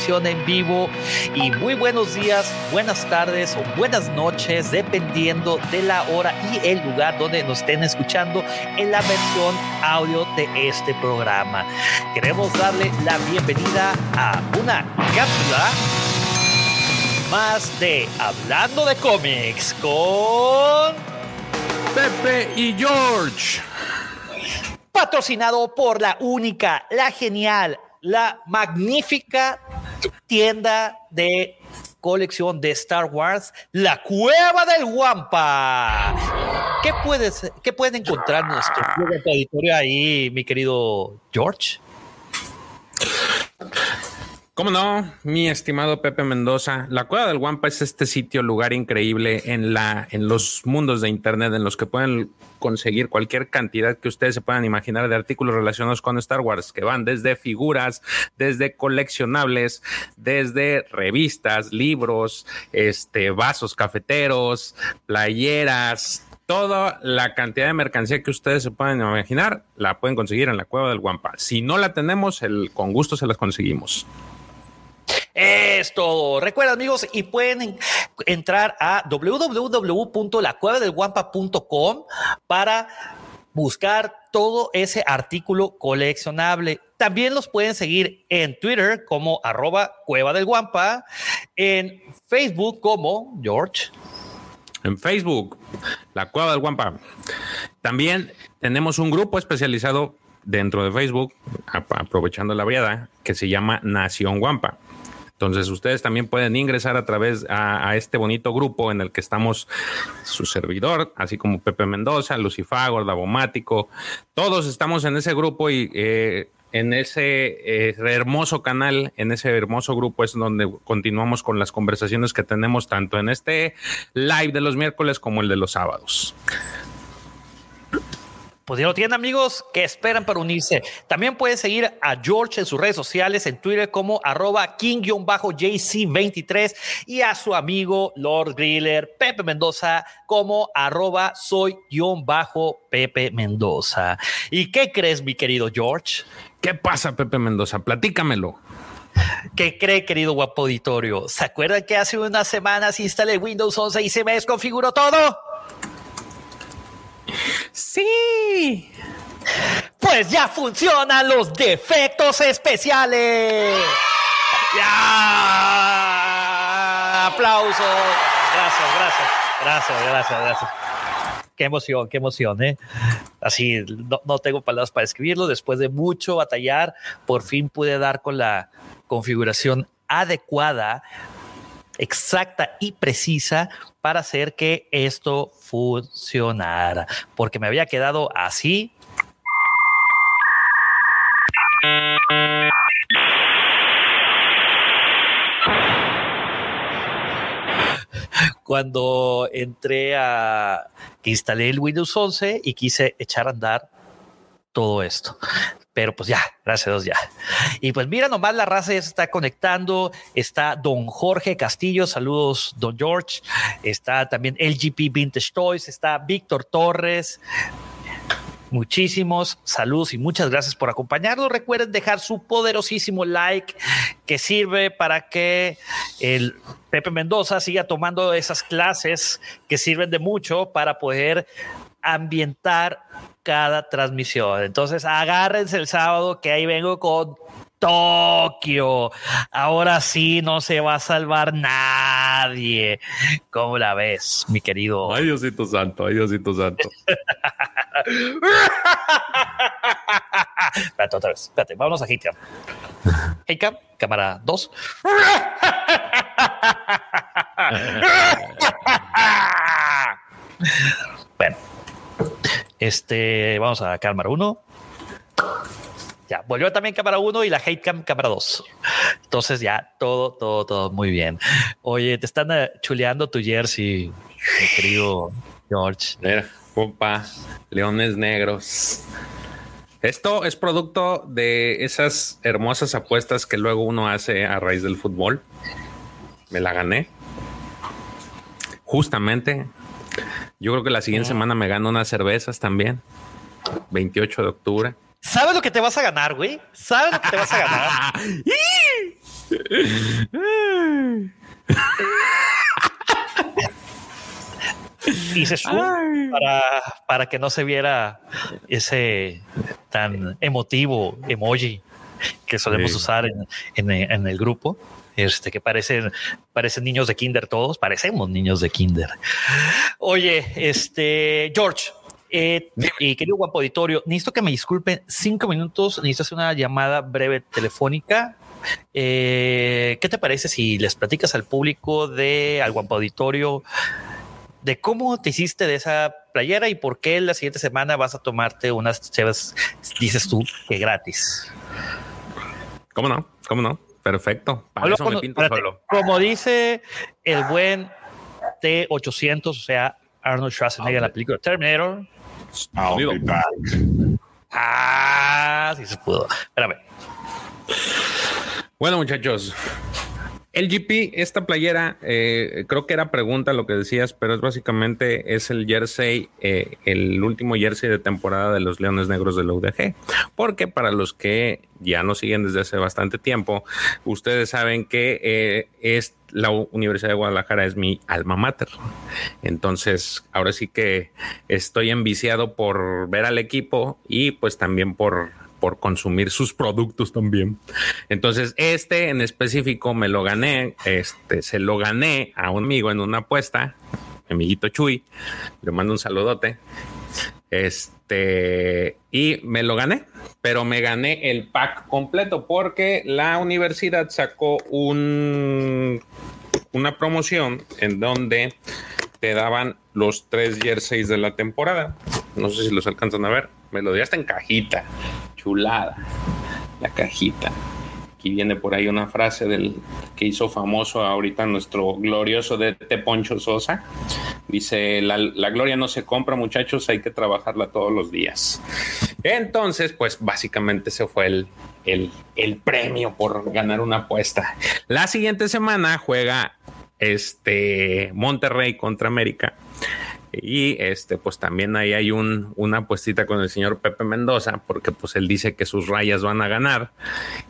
transmisión en vivo y muy buenos días, buenas tardes o buenas noches, dependiendo de la hora y el lugar donde nos estén escuchando en la versión audio de este programa. Queremos darle la bienvenida a una cápsula más de Hablando de cómics con Pepe y George. patrocinado por la única, la genial, la magnífica tienda de colección de Star Wars, La Cueva del Guampa. ¿Qué puedes, qué pueden encontrar nuestro auditorio ahí, mi querido George? ¿Cómo no, mi estimado Pepe Mendoza? La Cueva del Guampa es este sitio, lugar increíble en, la, en los mundos de Internet en los que pueden conseguir cualquier cantidad que ustedes se puedan imaginar de artículos relacionados con Star Wars, que van desde figuras, desde coleccionables, desde revistas, libros, este, vasos cafeteros, playeras, toda la cantidad de mercancía que ustedes se pueden imaginar, la pueden conseguir en la Cueva del Guampa. Si no la tenemos, el, con gusto se las conseguimos. Es todo. Recuerda, amigos, y pueden en- entrar a www.lacuevadelguampa.com para buscar todo ese artículo coleccionable. También los pueden seguir en Twitter como arroba cueva del guampa, en Facebook como George. en Facebook, la Cueva del Guampa. También tenemos un grupo especializado dentro de Facebook, ap- aprovechando la briada, que se llama Nación Guampa. Entonces ustedes también pueden ingresar a través a, este bonito grupo en el que estamos su servidor, así como Pepe Mendoza, Lucifago, Davomático. Todos estamos en ese grupo y eh, en ese eh, hermoso canal, en ese hermoso grupo es donde continuamos con las conversaciones que tenemos tanto en este live de los miércoles como el de los sábados. Pues ya lo tienen amigos que esperan para unirse. También pueden seguir a George en sus redes sociales, en Twitter como arroba king-jc23 y a su amigo Lord Griller, Pepe Mendoza, como arroba soy-pepe Mendoza. ¿Y qué crees, mi querido George? ¿Qué pasa, Pepe Mendoza? Platícamelo. ¿Qué cree, querido guapo auditorio? ¿Se acuerdan que hace unas semanas instalé Windows 11 y se me desconfiguró todo? Sí. Pues ya funcionan los defectos especiales. Ya. Aplausos. Gracias, gracias. Gracias, gracias, gracias. Qué emoción, qué emoción, ¿eh? Así, no, no tengo palabras para escribirlo. Después de mucho batallar, por fin pude dar con la configuración adecuada, exacta y precisa para hacer que esto funcionara. Porque me había quedado así cuando entré a instalé el Windows 11 y quise echar a andar todo esto. Pero pues ya, gracias a Dios ya. Y pues mira, nomás la raza ya se está conectando. Está don Jorge Castillo, saludos, don George. Está también LGP Vintage Toys, está Víctor Torres. Muchísimos saludos y muchas gracias por acompañarnos. Recuerden dejar su poderosísimo like que sirve para que el Pepe Mendoza siga tomando esas clases que sirven de mucho para poder ambientar cada transmisión. Entonces, agárrense el sábado que ahí vengo con Tokio. Ahora sí no se va a salvar nadie. ¿Cómo la ves, mi querido? Ay, Diosito Santo, ay, Diosito Santo. espérate otra vez, espérate, vámonos a Hitcam. Hitcam, cámara 2. bueno, este, vamos a cámara 1. Ya, volvió también cámara 1 y la Hatecam cámara 2. Entonces ya, todo, todo, todo muy bien. Oye, te están eh, chuleando tu jersey, mi querido George. Mira, compa, leones negros. Esto es producto de esas hermosas apuestas que luego uno hace a raíz del fútbol. Me la gané. justamente, yo creo que la siguiente semana me gano unas cervezas también. 28 de octubre. ¿Sabes lo que te vas a ganar, güey? ¿Sabes lo que te vas a ganar? y se sube para, para que no se viera ese tan emotivo emoji que solemos Sí. usar en, en- en el grupo. Este que parecen, parecen niños de kinder todos, parecemos niños de kinder. Oye, este George, eh, y querido guapo auditorio, necesito que me disculpen cinco minutos. Necesito hacer una llamada breve telefónica. Eh, ¿Qué te parece si les platicas al público de al guapo auditorio de cómo te hiciste de esa playera y por qué la siguiente semana vas a tomarte unas chevas, dices tú, que gratis? ¿Cómo no? ¿Cómo no? Perfecto. Para Hablo eso me con- pinto espérate, solo. Como dice el buen T800, o sea, Arnold Schwarzenegger en la película Terminator. I'll be back. Ah, sí se pudo. Espérame. Bueno, muchachos. El GP, esta playera, eh, creo que era pregunta lo que decías, pero es básicamente es el jersey, eh, el último jersey de temporada de los Leones Negros de la UDG. Porque para los que ya nos siguen desde hace bastante tiempo, ustedes saben que eh, es la Universidad de Guadalajara es mi alma mater. Entonces, ahora sí que estoy enviciado por ver al equipo y pues también por por consumir sus productos también. Entonces, este en específico me lo gané, este se lo gané a un amigo en una apuesta, mi amiguito Chuy, le mando un saludote. Este, y me lo gané, pero me gané el pack completo porque la universidad sacó un una promoción en donde te daban los tres jerseys de la temporada. No sé si los alcanzan a ver. Me lo di hasta en cajita. Chulada. La cajita. Aquí viene por ahí una frase del que hizo famoso ahorita nuestro glorioso de T. Poncho Sosa. Dice, la, la gloria no se compra, muchachos, hay que trabajarla todos los días. Entonces, pues básicamente ese fue el, el, el premio por ganar una apuesta. La siguiente semana juega este Monterrey contra América. Y este, pues también ahí hay un, una apuestita con el señor Pepe Mendoza, porque pues él dice que sus rayas van a ganar.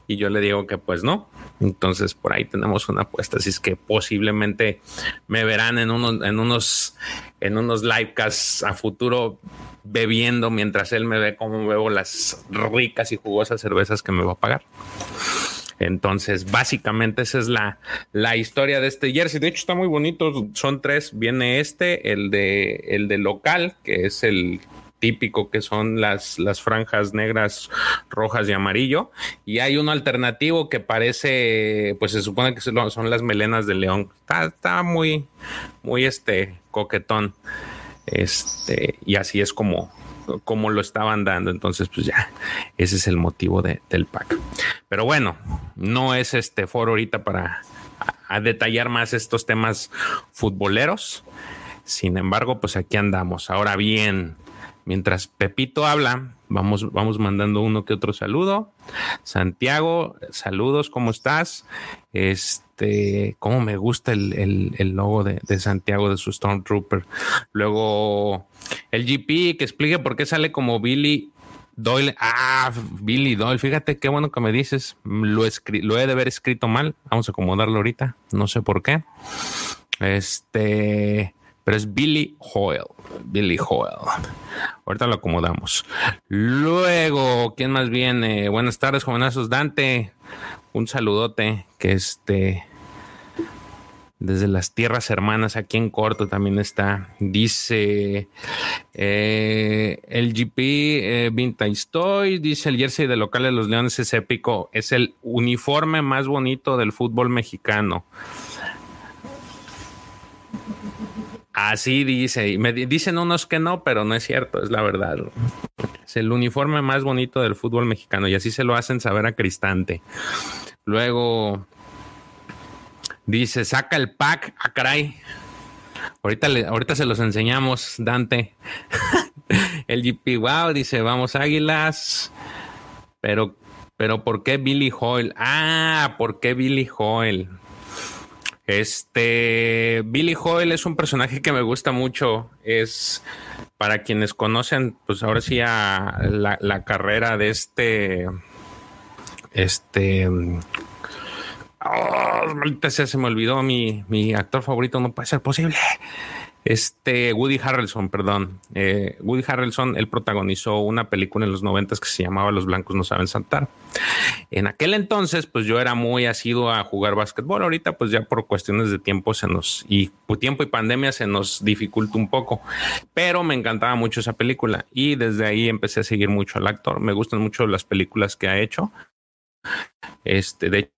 Y yo le digo que pues no. Entonces por ahí tenemos una apuesta. Así es que posiblemente me verán en unos, en unos, en unos livecasts a futuro bebiendo mientras él me ve cómo bebo las ricas y jugosas cervezas que me va a pagar. Entonces, básicamente esa es la, la historia de este jersey. De hecho, está muy bonito. Son tres. Viene este, el de, el de local, que es el típico que son las, las franjas negras, rojas y amarillo. Y hay uno alternativo que parece, pues se supone que son las melenas de león. Está, está muy, muy este coquetón. Este, y así es como, como lo estaban dando. Entonces, pues ya, ese es el motivo de- del pack. Pero bueno, no es este foro ahorita para a, detallar más estos temas futboleros. Sin embargo, pues aquí andamos. Ahora bien, mientras Pepito habla, vamos, vamos mandando uno que otro saludo. Santiago, saludos, ¿cómo estás? Este, cómo me gusta el, el- logo de, de Santiago de su Stormtrooper. Luego, el GP que explique por qué sale como Billy Doyle. Ah, Billy Doyle. Fíjate qué bueno que me dices. Lo, lo he de haber escrito mal. Vamos a acomodarlo ahorita. No sé por qué. Este, pero es Billy Hoyle. Billy Hoyle. Ahorita lo acomodamos. Luego, ¿quién más viene? Buenas tardes, jovenazos. Dante, un saludote. Que este, desde las tierras hermanas, aquí en corto también está. Dice eh, el GP eh, Vintage dice el jersey de local de los Leones es épico. Es el uniforme más bonito del fútbol mexicano. Así dice, y me di- dicen unos que no, pero no es cierto, es la verdad. Es el uniforme más bonito del fútbol mexicano y así se lo hacen saber a Cristante. Luego dice, saca el pack, a caray. Ahorita, ahorita se los enseñamos, Dante. el GP, wow, dice, vamos Águilas. Pero, pero ¿por qué Billy Hoyle? Ah, ¿por qué Billy Hoyle? Este Billy Hoyle es un personaje que me gusta mucho. Es para quienes conocen, pues ahora sí, a la, carrera de este. Este. Oh, se me olvidó mi, mi actor favorito, no puede ser posible. Este Woody Harrelson, perdón. Eh, Woody Harrelson, él protagonizó una película en los noventas que se llamaba Los blancos no saben saltar. En aquel entonces, pues yo era muy asiduo a jugar básquetbol. Ahorita, pues ya por cuestiones de tiempo se nos y tiempo y pandemia se nos dificulta un poco. Pero me encantaba mucho esa película y desde ahí empecé a seguir mucho al actor. Me gustan mucho las películas que ha hecho. Este, de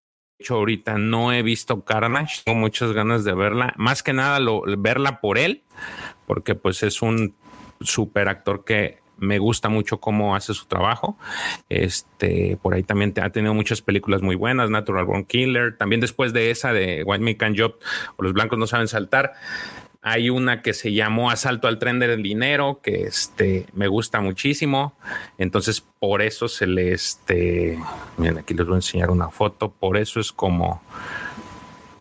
hecho, ahorita no he visto Carnage, tengo muchas ganas de verla, más que nada lo, verla por él, porque pues es un super actor que me gusta mucho cómo hace su trabajo. Este, por ahí también ha tenido muchas películas muy buenas, Natural Born Killer, también después de esa de White Man Can Job o Los Blancos No Saben Saltar. Hay una que se llamó Asalto al tren del dinero, que este, me gusta muchísimo. Entonces, por eso se le, este, miren, aquí les voy a enseñar una foto. Por eso es como,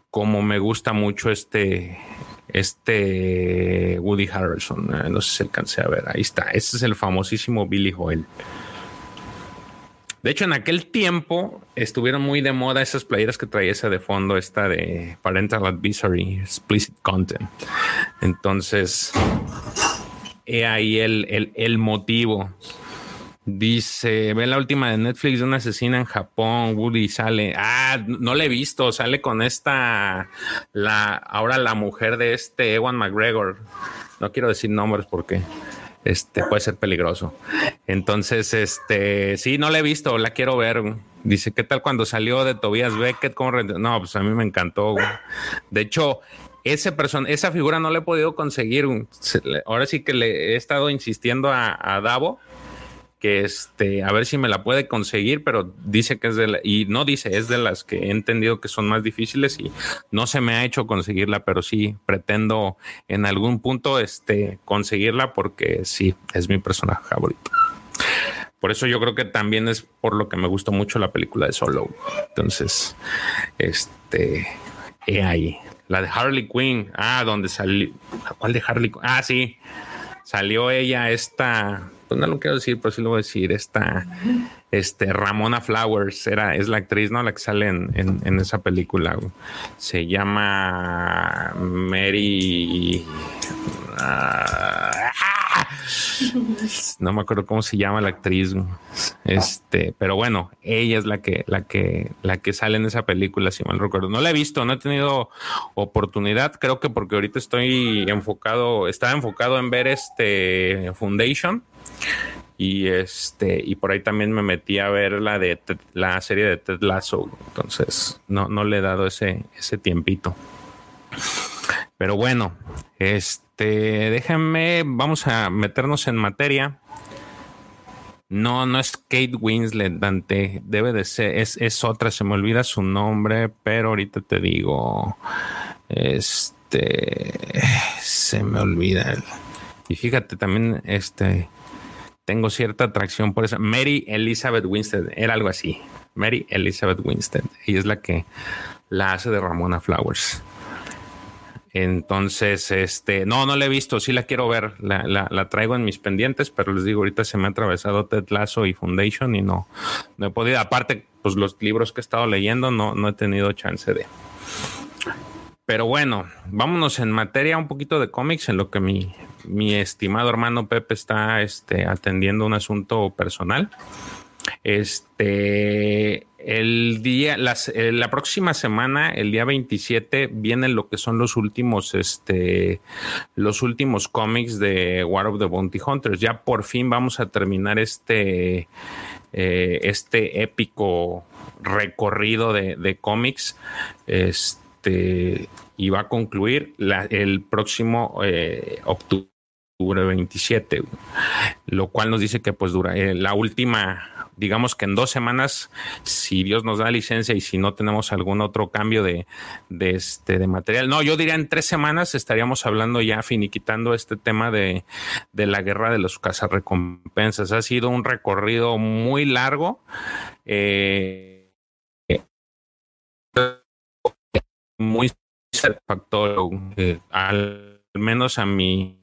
como me gusta mucho este, este Woody Harrelson. Eh, no sé si alcancé a ver. Ahí está. Este es el famosísimo Billy Joel. De hecho, en aquel tiempo estuvieron muy de moda esas playeras que traía esa de fondo, esta de Parental Advisory, Explicit Content. Entonces, he ahí el, el, motivo. Dice, ve la última de Netflix de una asesina en Japón, Woody sale, ah, no le he visto, sale con esta, la, ahora la mujer de este Ewan McGregor, no quiero decir nombres porque este puede ser peligroso. Entonces, este sí, no la he visto, la quiero ver. Dice, ¿qué tal cuando salió de Tobias Beckett? No, pues a mí me encantó. De hecho, ese persona, esa figura no la he podido conseguir. Ahora sí que le he estado insistiendo a Davo que este, a ver si me la puede conseguir, pero dice que es de la, y no dice, es de las que he entendido que son más difíciles y no se me ha hecho conseguirla, pero sí pretendo en algún punto este, conseguirla porque sí, es mi personaje favorito. Por eso yo creo que también es por lo que me gustó mucho la película de Solo. Entonces, este, he ahí. La de Harley Quinn. Ah, donde salió. ¿Cuál de Harley Quinn? Ah, sí. Salió ella esta pues no lo quiero decir, pero sí lo voy a decir, esta, este, Ramona Flowers, era, es la actriz, ¿no? La que sale en, esa película. Se llama Mary... Ah, no me acuerdo cómo se llama la actriz. Este, pero bueno, ella es la que, la que, la que sale en esa película, si mal recuerdo. No la he visto, no he tenido oportunidad. Creo que porque ahorita estoy enfocado, estaba enfocado en ver este Foundation y este, y por ahí también me metí a ver la de la serie de Ted Lasso. Entonces, no, no le he dado ese, ese tiempito. Pero bueno, este, déjenme, vamos a meternos en materia. No, no es Kate Winslet, Dante. Debe de ser, es, es otra, se me olvida su nombre, pero ahorita te digo. Este se me olvida. Y fíjate, también este tengo cierta atracción por eso. Mary Elizabeth Winstead, era algo así. Mary Elizabeth Winstead. Y es la que la hace de Ramona Flowers. Entonces, este, no, no la he visto, sí la quiero ver, la, la, traigo en mis pendientes, pero les digo, ahorita se me ha atravesado Ted Lasso y Foundation y no, no he podido, aparte, pues los libros que he estado leyendo, no, no he tenido chance de. Pero bueno, vámonos en materia un poquito de cómics, en lo que mi, mi estimado hermano Pepe está este, atendiendo un asunto personal. Este, el día, eh, la próxima semana, el día 27, vienen lo que son los últimos, este, los últimos cómics de War of the Bounty Hunters. Ya por fin vamos a terminar este, eh, este épico recorrido de, de cómics. Este, y va a concluir el próximo eh, octubre 27, lo cual nos dice que pues dura eh, la última, digamos que en dos semanas, si Dios nos da licencia y si no tenemos algún otro cambio de, de, este, de material, no, yo diría en tres semanas estaríamos hablando ya finiquitando este tema de, de la guerra de los cazarrecompensas. Ha sido un recorrido muy largo. Eh, muy satisfactorio, al menos a mi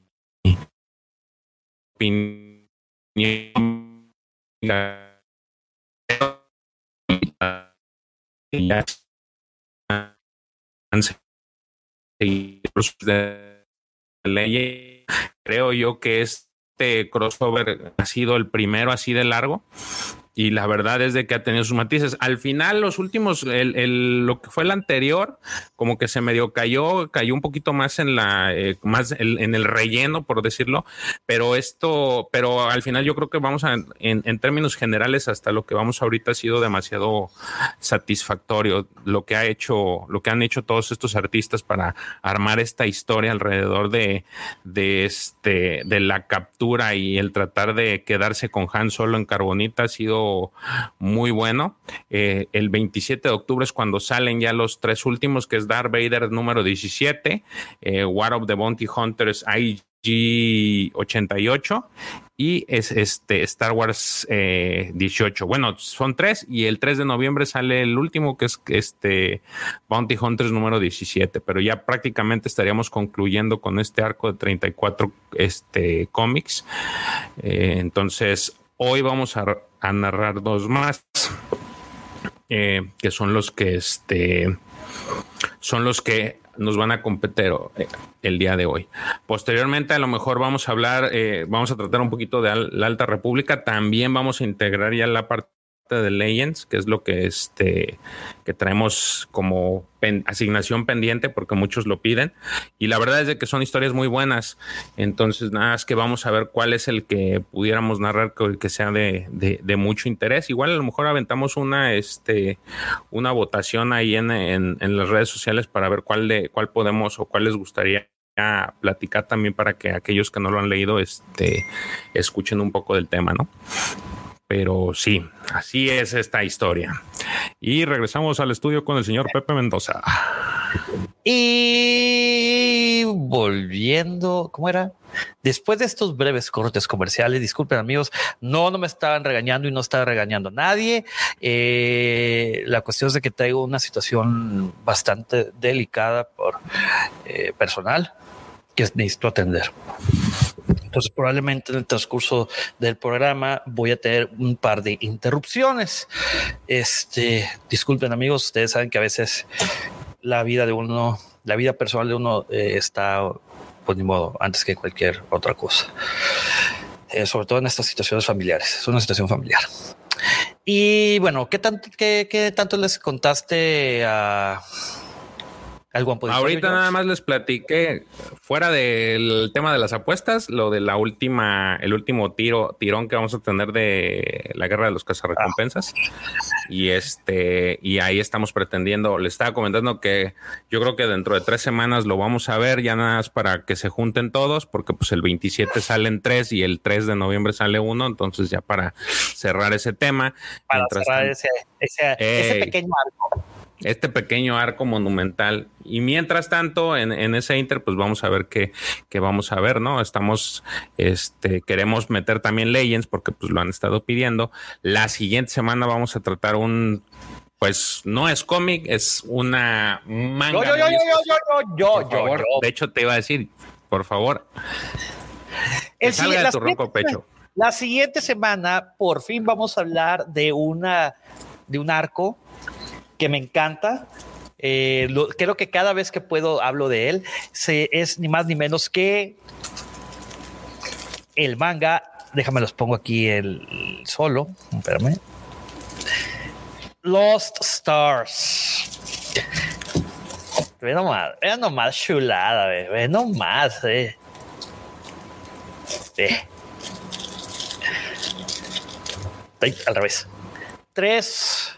opinión. la- de ley. Creo yo que este crossover ha sido el primero así de largo y la verdad es de que ha tenido sus matices. Al final, los últimos, el, el- lo que fue el anterior, como que se medio cayó, cayó un poquito más en la, eh, más el- en el relleno, por decirlo, pero esto, pero al final yo creo que vamos a, en, en términos generales, hasta lo que vamos ahorita ha sido demasiado satisfactorio lo que ha hecho, lo que han hecho todos estos artistas para armar esta historia alrededor de, de este, de la captura y el tratar de quedarse con Han solo en Carbonita ha sido muy bueno. Eh, el 27 de octubre es cuando salen ya los tres últimos, que es Darth Vader número 17, eh, War of the Bounty Hunters IG88 y es este Star Wars eh, 18. Bueno, son tres y el 3 de noviembre sale el último que es este Bounty Hunters número 17, pero ya prácticamente estaríamos concluyendo con este arco de 34 este, cómics. Eh, entonces, hoy vamos a, narrar dos más, eh, que son los que este, son los que nos van a competir eh, el día de hoy. Posteriormente, a lo mejor vamos a hablar, eh, vamos a tratar un poquito de la Alta República. También vamos a integrar ya la parte de Legends, que es lo que este que traemos como asignación pendiente porque muchos lo piden. Y la verdad es de que son historias muy buenas. Entonces nada es que vamos a ver cuál es el que pudiéramos narrar que, que sea de, de- de mucho interés. Igual a lo mejor aventamos una este una votación ahí en, en- en las redes sociales para ver cuál de cuál podemos o cuál les gustaría platicar también para que aquellos que no lo han leído este escuchen un poco del tema no pero sí, así es esta historia. Y regresamos al estudio con el señor Pepe Mendoza. Y volviendo, ¿cómo era? Después de estos breves cortes comerciales, disculpen amigos, no, no me estaban regañando y no estaba regañando a nadie. Eh, la cuestión es que traigo una situación bastante delicada por eh, personal que necesito atender. Entonces, probablemente en el transcurso del programa voy a tener un par de interrupciones. Este, disculpen amigos, ustedes saben que a veces la vida de uno, la vida personal de uno eh, está, pues ni modo, antes que cualquier otra cosa. Eh, sobre todo en estas situaciones familiares. Es una situación familiar. Y bueno, ¿qué tanto, qué, qué tanto les contaste a Ahorita nada más les platiqué, fuera del tema de las apuestas, lo de la última, el último tiro, tirón que vamos a tener de la guerra de los cazarrecompensas. Y este, y ahí estamos pretendiendo, le estaba comentando que yo creo que dentro de tres semanas lo vamos a ver, ya nada más para que se junten todos, porque pues el 27 salen tres y el 3 de noviembre sale uno, entonces ya para cerrar ese tema. para cerrar ese, ese, ese pequeño arco. Este pequeño arco monumental. Y mientras tanto, en, en ese inter, pues vamos a ver qué, qué vamos a ver, ¿no? Estamos, este, queremos meter también Legends porque pues lo han estado pidiendo. La siguiente semana vamos a tratar un, pues no es cómic, es una manga. Yo, yo, yo, yo, yo, yo, yo, yo, de hecho te iba a decir, por favor, que salga de tu ronco pecho. La siguiente semana, por fin vamos a hablar de una, de un arco que me encanta. Eh, creo que cada vez que puedo hablo de él. Es ni más ni menos que el manga. Déjame los pongo aquí el solo. Espérame. Lost Stars. Ve nomás, ve nomás chulada, ve, ve nomás, eh. Ay, al revés. Tres,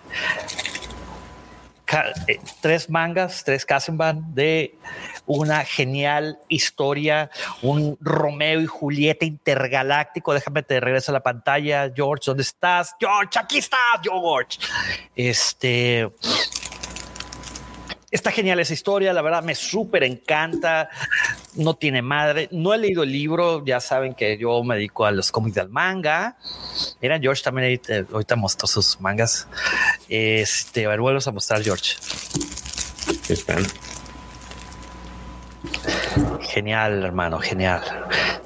eh, tres mangas, tres Kazenban de una genial historia, un Romeo y Julieta intergaláctico. Déjame te regreso a la pantalla, George. ¿Dónde estás? George, aquí estás, George. Este. Está genial esa historia, la verdad me súper encanta, no tiene madre, no he leído el libro, ya saben que yo me dedico a los cómics del manga. Mira, George también ahorita, ahorita mostró sus mangas. Este, a ver, vuelves a mostrar, George. Están. Genial, hermano, genial.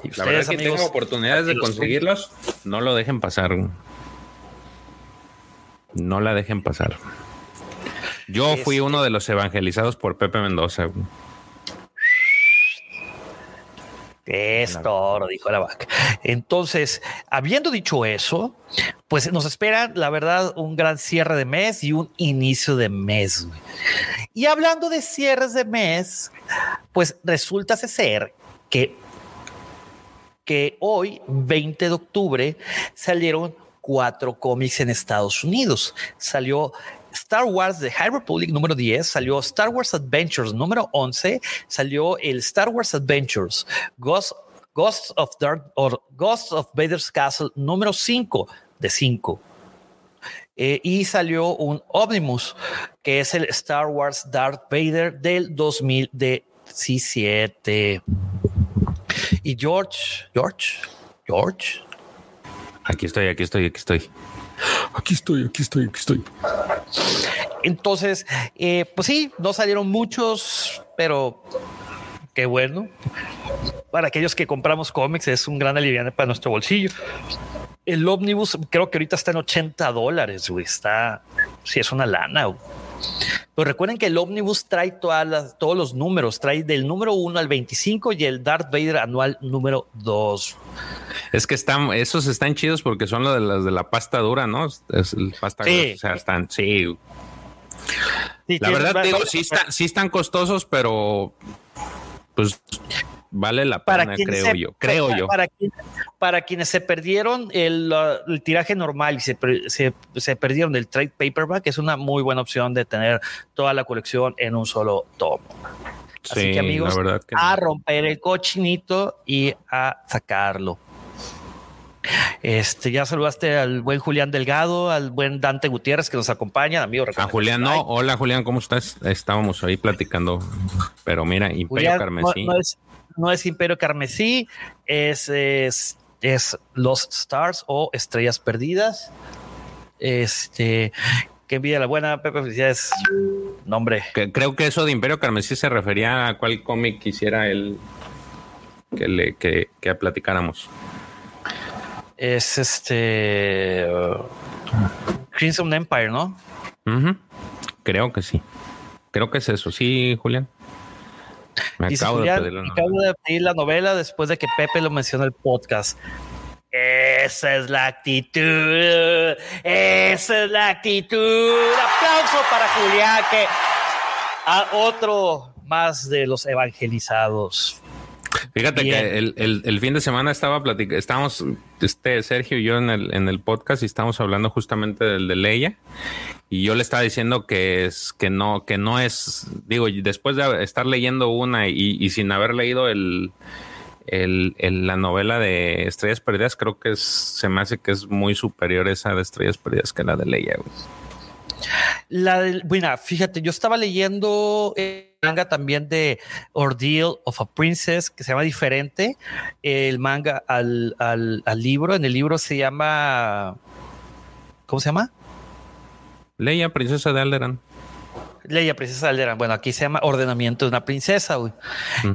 Y la verdad que tengo oportunidades de conseguirlos, no lo dejen pasar. No la dejen pasar. Yo fui uno de los evangelizados por Pepe Mendoza. Es toro, dijo la vaca. Entonces, habiendo dicho eso, pues nos espera, la verdad, un gran cierre de mes y un inicio de mes. Y hablando de cierres de mes, pues resulta ser que, que hoy, 20 de octubre, salieron cuatro cómics en Estados Unidos. Salió Star Wars The High Republic número 10, salió Star Wars Adventures número 11, salió el Star Wars Adventures Ghost, Ghosts of Dark or Ghosts of Vader's Castle número 5 de 5. Eh, y salió un Omnibus que es el Star Wars Darth Vader del 2017. Y George, George, George. Aquí estoy, aquí estoy, aquí estoy. Aquí estoy, aquí estoy, aquí estoy. Entonces, eh, pues sí, no salieron muchos, pero qué bueno. Para aquellos que compramos cómics es un gran alivio para nuestro bolsillo. El ómnibus creo que ahorita está en 80 dólares, güey. Está, sí, es una lana. Pero recuerden que el ómnibus trae todas todos los números, trae del número 1 al 25 y el Darth Vader anual número 2. Es que están, esos están chidos porque son los de las de la pasta dura, ¿no? Es el pasta sí. o sea, están, sí. la verdad, digo, sí, sí están costosos, pero pues vale la pena, creo yo. Creo para, yo. Para, quienes se perdieron el, tiraje normal y se, se, perdieron el trade paperback, es una muy buena opción de tener toda la colección en un solo tomo. Así que amigos, a romper el cochinito y a sacarlo. Este, ya saludaste al buen Julián Delgado, al buen Dante Gutiérrez que nos acompaña, amigo. A Julián, no. Hola, Julián, ¿cómo estás? Estábamos ahí platicando, pero mira, Imperio Carmesí. No, es, Imperio Carmesí, es, es, es Los Stars o Estrellas Perdidas. Este, que envidia la buena, Pepe, felicidades. Nombre. creo que eso de Imperio Carmesí se refería a cuál cómic quisiera el que le que, que platicáramos es este Crimson Empire, ¿no? Creo que sí. Creo que es eso, sí, Julián. Me acabo, de pedir la acabo de pedir la novela después de que Pepe lo mencionó en el podcast. Esa es la actitud. Esa es la actitud. Aplauso para Julián, que a otro más de los evangelizados. Fíjate que el, fin de semana estaba platicando, estábamos, este, Sergio y yo en el, en el podcast y estábamos hablando justamente del de Leia. Y yo le estaba diciendo que es, que no, que no es, digo, después de estar leyendo una y, sin haber leído el, el, la novela de Estrellas Perdidas, creo que se me hace que es muy superior esa de Estrellas Perdidas que la de Leia. La de, bueno, fíjate, yo estaba leyendo el manga también de Ordeal of a Princess, que se llama diferente, el manga al, al, libro. En el libro se llama, ¿cómo se llama? Leia, princesa de Alderan. Leia, princesa de Alderan. Bueno, aquí se llama Ordenamiento de una princesa.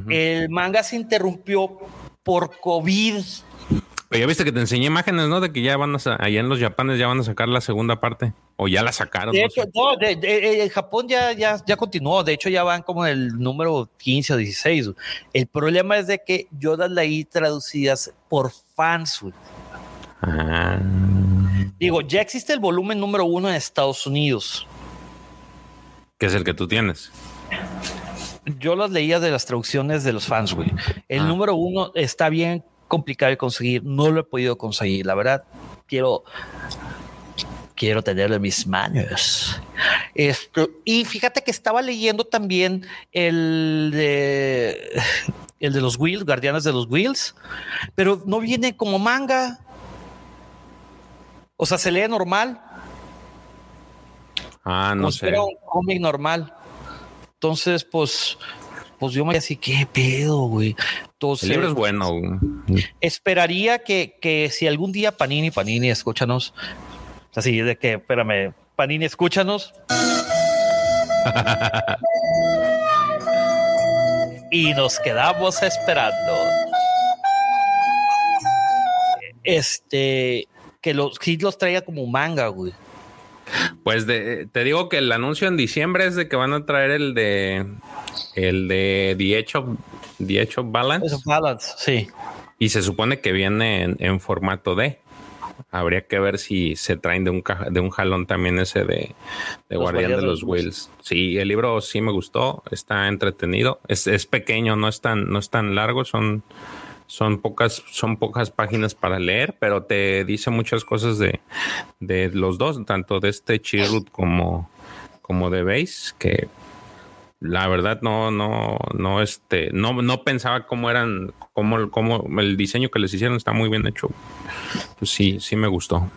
El manga se interrumpió por COVID pero ya viste que te enseñé imágenes, ¿no? De que ya van a, allá en los japones ya van a sacar la segunda parte. O ya la sacaron. De hecho, no, en Japón ya, ya, ya continuó. De hecho, ya van como en el número 15 o 16. El problema es de que yo las leí traducidas por fans. Ah. Digo, ya existe el volumen número uno en Estados Unidos. Que es el que tú tienes. Yo las leía de las traducciones de los fans, güey. El ah. número uno está bien complicado de conseguir, no lo he podido conseguir. La verdad, quiero quiero tenerlo en mis manos. Esto, y fíjate que estaba leyendo también el de, el de los Wheels, Guardianes de los Wheels, pero no viene como manga. O sea, se lee normal. Ah, no sé. un cómic normal. Entonces, pues, pues yo me así, ¿qué pedo, güey? el libro es bueno. Esperaría que, que si algún día Panini, Panini, escúchanos. Así de que, espérame, Panini, escúchanos. y nos quedamos esperando. Este, que los sí los traiga como manga, güey. Pues de, te digo que el anuncio en diciembre es de que van a traer el de el de The Edge of, The Edge of Balance. Balance, sí. Y se supone que viene en, en formato D. Habría que ver si se traen de un, caja- de un jalón también ese de, de Guardián de los Wheels. Sí, el libro sí me gustó, está entretenido. Es, es pequeño, no es tan, no es tan largo, son, son pocas, son pocas páginas para leer, pero te dice muchas cosas de, de los dos, tanto de este Chirrut como, como de Base, que la verdad no, no, no, este, no, no pensaba cómo eran, cómo, cómo el diseño que les hicieron está muy bien hecho. Pues sí, sí me gustó.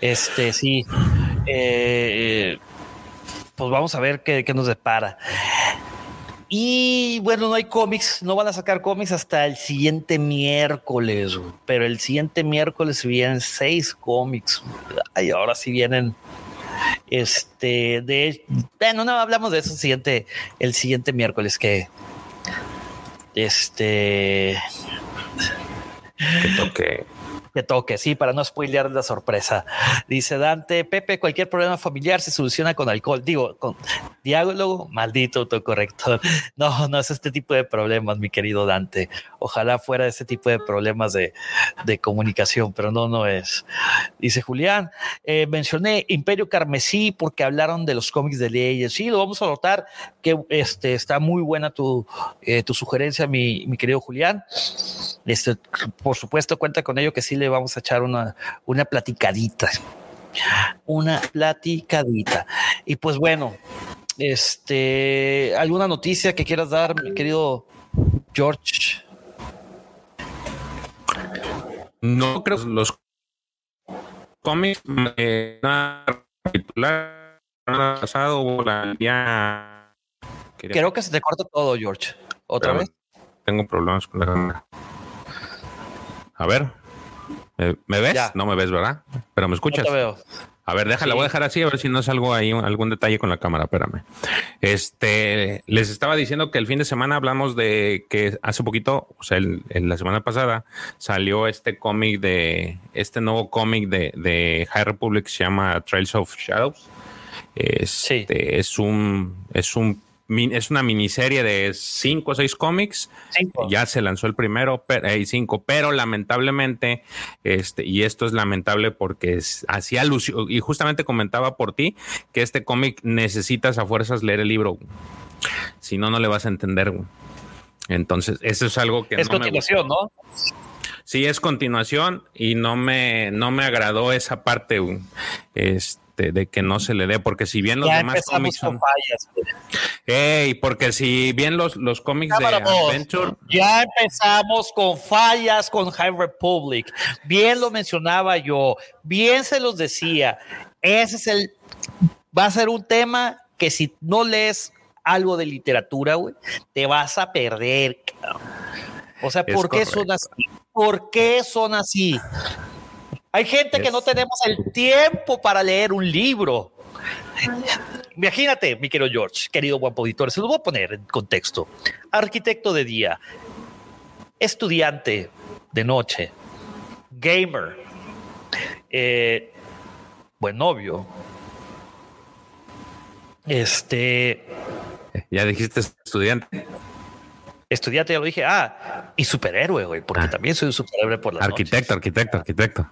Este, sí. Eh, pues vamos a ver qué, qué nos depara. Y bueno, no hay cómics, no van a sacar cómics hasta el siguiente miércoles, pero el siguiente miércoles vienen seis cómics. Ay, ahora sí vienen. Este, de bueno, no hablamos de eso el siguiente, el siguiente miércoles que este Que toque. Que toque, sí, para no spoilear la sorpresa. Dice Dante, Pepe, cualquier problema familiar se soluciona con alcohol. Digo, con diálogo, maldito autocorrector. No, no es este tipo de problemas, mi querido Dante. Ojalá fuera este tipo de problemas de, de comunicación, pero no, no es. Dice Julián, eh, mencioné Imperio Carmesí porque hablaron de los cómics de leyes. Sí, lo vamos a notar que este, está muy buena tu, eh, tu sugerencia, mi, mi querido Julián. Este, por supuesto, cuenta con ello que sí le vamos a echar una, una platicadita. Una platicadita. Y pues bueno, este, ¿alguna noticia que quieras dar, mi querido George? No creo que los cómics eh, nada pasado la ya quería- Creo que se te corta todo, George. ¿Otra vez? Tengo problemas con la cámara. A ver. ¿Me, ves? Ya. No me ves, ¿verdad? Pero me No escuchas. te veo. A ver, déjala, Sí. voy a dejar así, a ver si no es algo ahí, algún detalle con la cámara, espérame. Este, les estaba diciendo que el fin de semana hablamos de que hace poquito, o sea, el- la semana pasada, salió este cómic de, este nuevo cómic de, de High Republic que se llama Trails of Shadows. Este, es un, es un, es una miniserie de cinco o seis cómics Cinco. ya se lanzó el primero, pero, hay cinco, pero lamentablemente, este, y esto es lamentable porque es- hacía alusión, y justamente comentaba por ti que este cómic necesitas a fuerzas leer el libro. Si no, no le vas a entender. Entonces, eso es algo que Es no me continuación, ¿no? Sí, es continuación y no me, no me agradó esa parte güey, este, de que no se le dé, porque si bien los Ya demás cómics son. fallas. Ey, porque si bien los, los cómics de dos. Adventure. Ya empezamos con fallas con High Republic. Bien lo mencionaba yo, bien se los decía. Ese es el, va a ser un tema que si no lees algo de literatura, güey, te vas a perder. cabrón. O sea, Es ¿por qué correcto. son así? ¿Por qué son así? Hay gente que no tenemos el tiempo para leer un libro. Imagínate, mi querido George, querido guapo auditor, se lo voy a poner en contexto. Arquitecto de día, estudiante de noche, gamer, eh, buen novio, este, Ya dijiste estudiante. estudiante, ya lo dije, ah, y superhéroe, güey, porque Ah. también soy un superhéroe por la Arquitecto, arquitecto, arquitecto.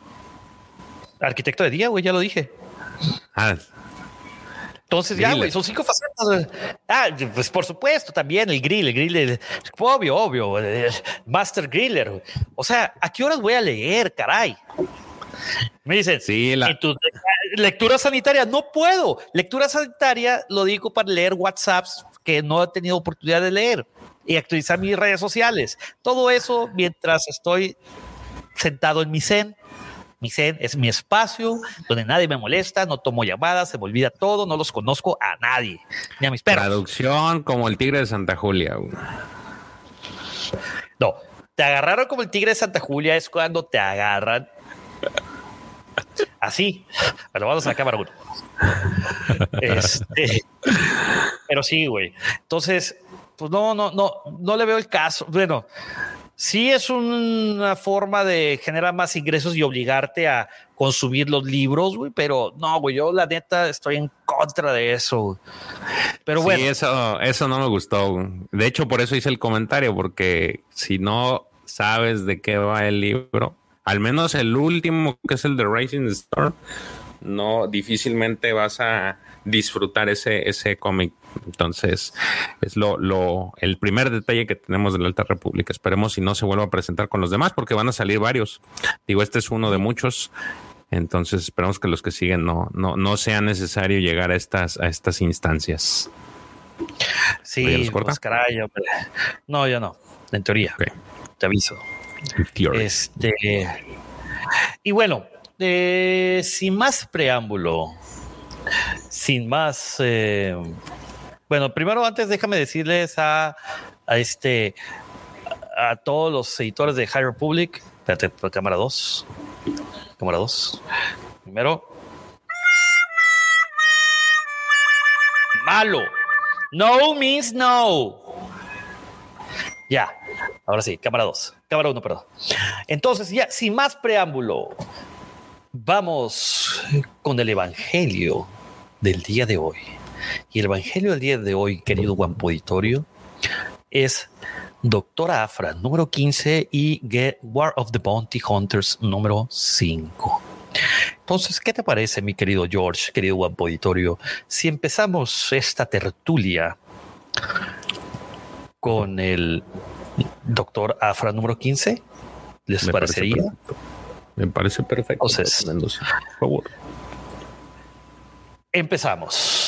Arquitecto de día, güey, ya lo dije. Ah, Entonces ya, güey, son cinco facetas. Ah, pues por supuesto, también el grill, el grill, el- obvio, obvio, el Master Griller. O sea, ¿a qué horas voy a leer, caray? Me dicen, sí, la, ¿y tu lectura sanitaria? No puedo. Lectura sanitaria lo digo para leer WhatsApps que no he tenido oportunidad de leer y actualizar mis redes sociales. Todo eso mientras estoy sentado en mi zen. Mi zen es mi espacio donde nadie me molesta, no tomo llamadas, se me olvida todo, no los conozco a nadie, ni a mis perros. traducción como el tigre de Santa Julia. No, te agarraron como el tigre de Santa Julia es cuando te agarran así. Pero vamos a la cámara uno. Este, pero sí, güey. Entonces, pues no, no, no, no le veo el caso. Bueno, sí es una forma de generar más ingresos y obligarte a consumir los libros, güey, pero no, güey, yo la neta estoy en contra de eso. Pero bueno. Sí, eso, eso no me gustó. De hecho, por eso hice el comentario, porque si no sabes de qué va el libro, al menos el último, que es el de Racing Storm, no difícilmente vas a disfrutar ese, ese cómic. Entonces, es lo, lo, el primer detalle que tenemos de la Alta República. Esperemos si no se vuelva a presentar con los demás, porque van a salir varios. Digo, este es uno de muchos. Entonces, esperamos que los que siguen no, no, no sea necesario llegar a estas, a estas instancias. Sí, pues, caray, hombre. No, yo no. En teoría. Te aviso. Este, y bueno, eh, sin más preámbulo, sin más. Eh, bueno, primero, antes déjame decirles a, a, este a todos los editores de High Republic. Espérate, cámara 2. Cámara 2. Primero. Malo. No means no. Ya. Ahora sí, cámara 2. Cámara 1, perdón. Entonces, ya, sin más preámbulo, vamos con el Evangelio del día de hoy. Y el Evangelio del día de hoy, querido Guampo Auditorio, es Doctora Afra número 15 y Get War of the Bounty Hunters número 5. Entonces, ¿qué te parece, mi querido George, querido Guampo Auditorio, si empezamos esta tertulia con el Doctor Afra número 15? ¿Les parecería? Me parece perfecto. Entonces, por favor. Empezamos.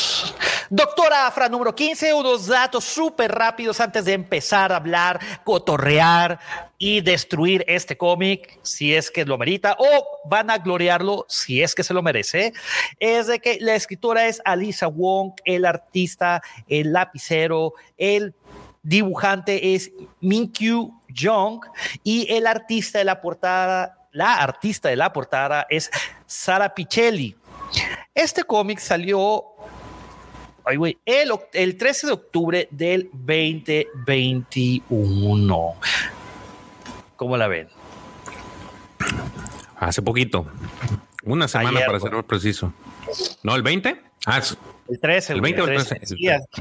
Doctora Afra número 15, unos datos súper rápidos antes de empezar a hablar, cotorrear y destruir este cómic si es que lo merita o van a gloriarlo si es que se lo merece. Es de que la escritora es Alisa Wong, el artista, el lapicero, el dibujante es Minkyu Jong y el artista de la portada la artista de la portada es Sara Pichelli. Este cómic salió el, el 13 de octubre del 2021. ¿Cómo la ven? Hace poquito. Una semana para ser más preciso. ¿No, el 20? Ah, el 13, el 20 o el 13.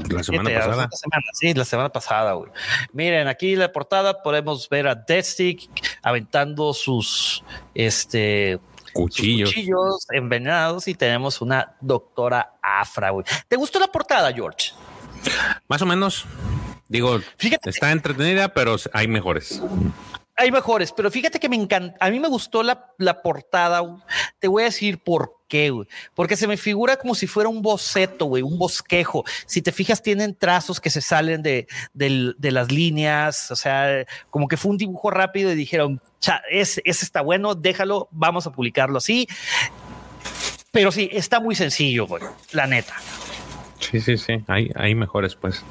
la semana pasada. sí, la semana pasada, güey. Miren, aquí en la portada podemos ver a Destic aventando sus este cuchillos. cuchillos envenenados y tenemos una doctora Afra. ¿Te gustó la portada, George? Más o menos. Digo, Fíjate, está entretenida, pero hay mejores hay mejores, pero fíjate que me encanta. A mí me gustó la, la portada. Te voy a decir por qué, güey. Porque se me figura como si fuera un boceto, güey, un bosquejo. Si te fijas, tienen trazos que se salen de, de, las líneas. O sea, como que fue un dibujo rápido y dijeron, ese, ese está bueno, déjalo, vamos a publicarlo así. Pero sí, está muy sencillo, güey, la neta. Sí, sí, sí. Hay, hay mejores, pues.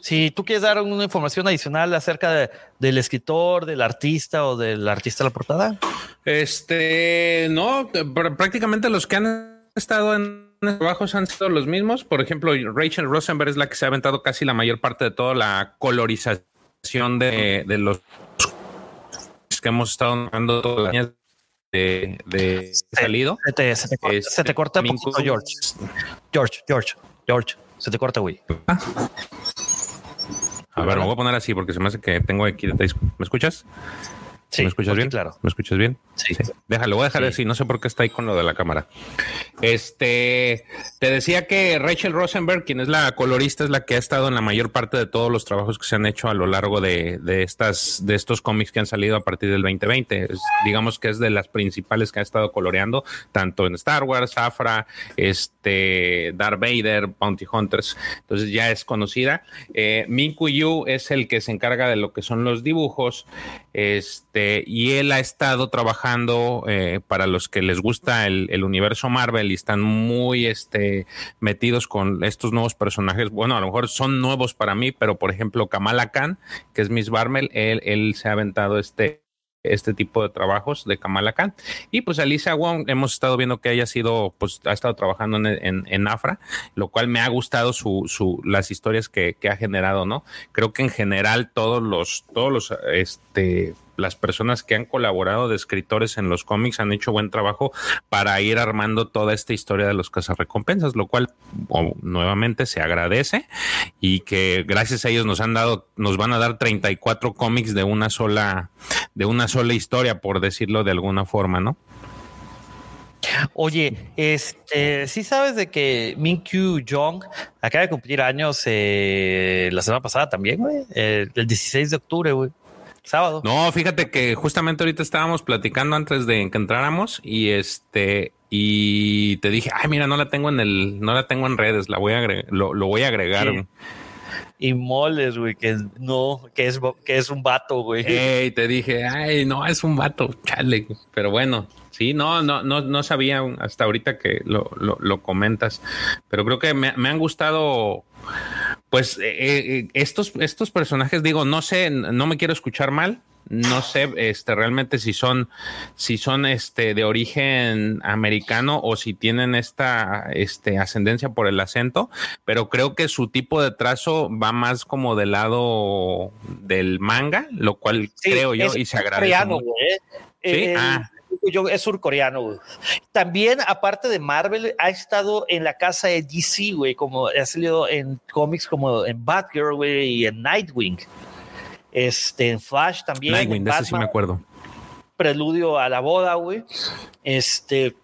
Si tú quieres dar una información adicional acerca del escritor, del artista o del artista de la portada. Este, no, prácticamente los que han estado en trabajos han sido los mismos. Por ejemplo, Rachel Rosenberg es la que se ha aventado casi la mayor parte de toda la colorización de, los que hemos estado dando todas las de, de salido. Se te, se te, corta, un poquito, George. George, George, George. Se te corta, güey. Ah. A ver, me voy a poner así porque se me hace que tengo aquí ¿Me escuchas? Sí, ¿Me escuchas bien? Claro. ¿Me escuchas bien? Sí. Déjalo, voy a dejar así. No sé por qué está ahí con lo de la cámara. Este, te decía que Rachel Rosenberg, quien es la colorista, es la que ha estado en la mayor parte de todos los trabajos que se han hecho a lo largo de, estas, de estos cómics que han salido a partir del 2020. digamos que es de las principales que ha estado coloreando, tanto en Star Wars, Afra, este, Darth Vader, Bounty Hunters. Entonces ya es conocida. Eh, Minku Yu es el que se encarga de lo que son los dibujos. Este, y él ha estado trabajando eh, para los que les gusta el, universo Marvel y están muy este, metidos con estos nuevos personajes. Bueno, a lo mejor son nuevos para mí, pero por ejemplo, Kamala Khan, que es Miss Barmel, él, él se ha aventado este este tipo de trabajos de Kamala Khan. Y pues Alicia Wong, hemos estado viendo que ella sido, pues ha estado trabajando en, en, Afra, lo cual me ha gustado su, su, las historias que, que ha generado, ¿no? Creo que en general todos los, todos los, este, las personas que han colaborado de escritores en los cómics han hecho buen trabajo para ir armando toda esta historia de los cazarrecompensas, lo cual nuevamente se agradece y que gracias a ellos nos han dado, nos van a dar 34 cómics de una sola, de una sola historia, por decirlo de alguna forma, ¿no? Oye, este, sí sabes de que Min Kyu Jong acaba de cumplir años eh, la semana pasada también, güey, el 16 de octubre, güey sábado. No, fíjate que justamente ahorita estábamos platicando antes de que entráramos y este y te dije, ay, mira, no la tengo en el, no la tengo en redes, la voy a agregar, lo, voy a agregar. Y moles, güey, que no, que es, que es un vato, güey. Ey, te dije, ay, no, es un vato, chale. Pero bueno, sí, no, no, no, no sabía hasta ahorita que lo, lo, lo comentas. Pero creo que me, me han gustado pues eh, eh, estos, estos personajes, digo, no sé, no me quiero escuchar mal, no sé este, realmente si son, si son este, de origen americano o si tienen esta este, ascendencia por el acento, pero creo que su tipo de trazo va más como del lado del manga, lo cual creo yo y se agradece. ¿Sí? ah yo, es surcoreano, También, aparte de Marvel, ha estado en la casa de DC, güey, como ha salido en cómics como en Batgirl, güey, y en Nightwing. Este, en Flash también. Nightwing, de sí me acuerdo. Preludio a la boda, güey. Este,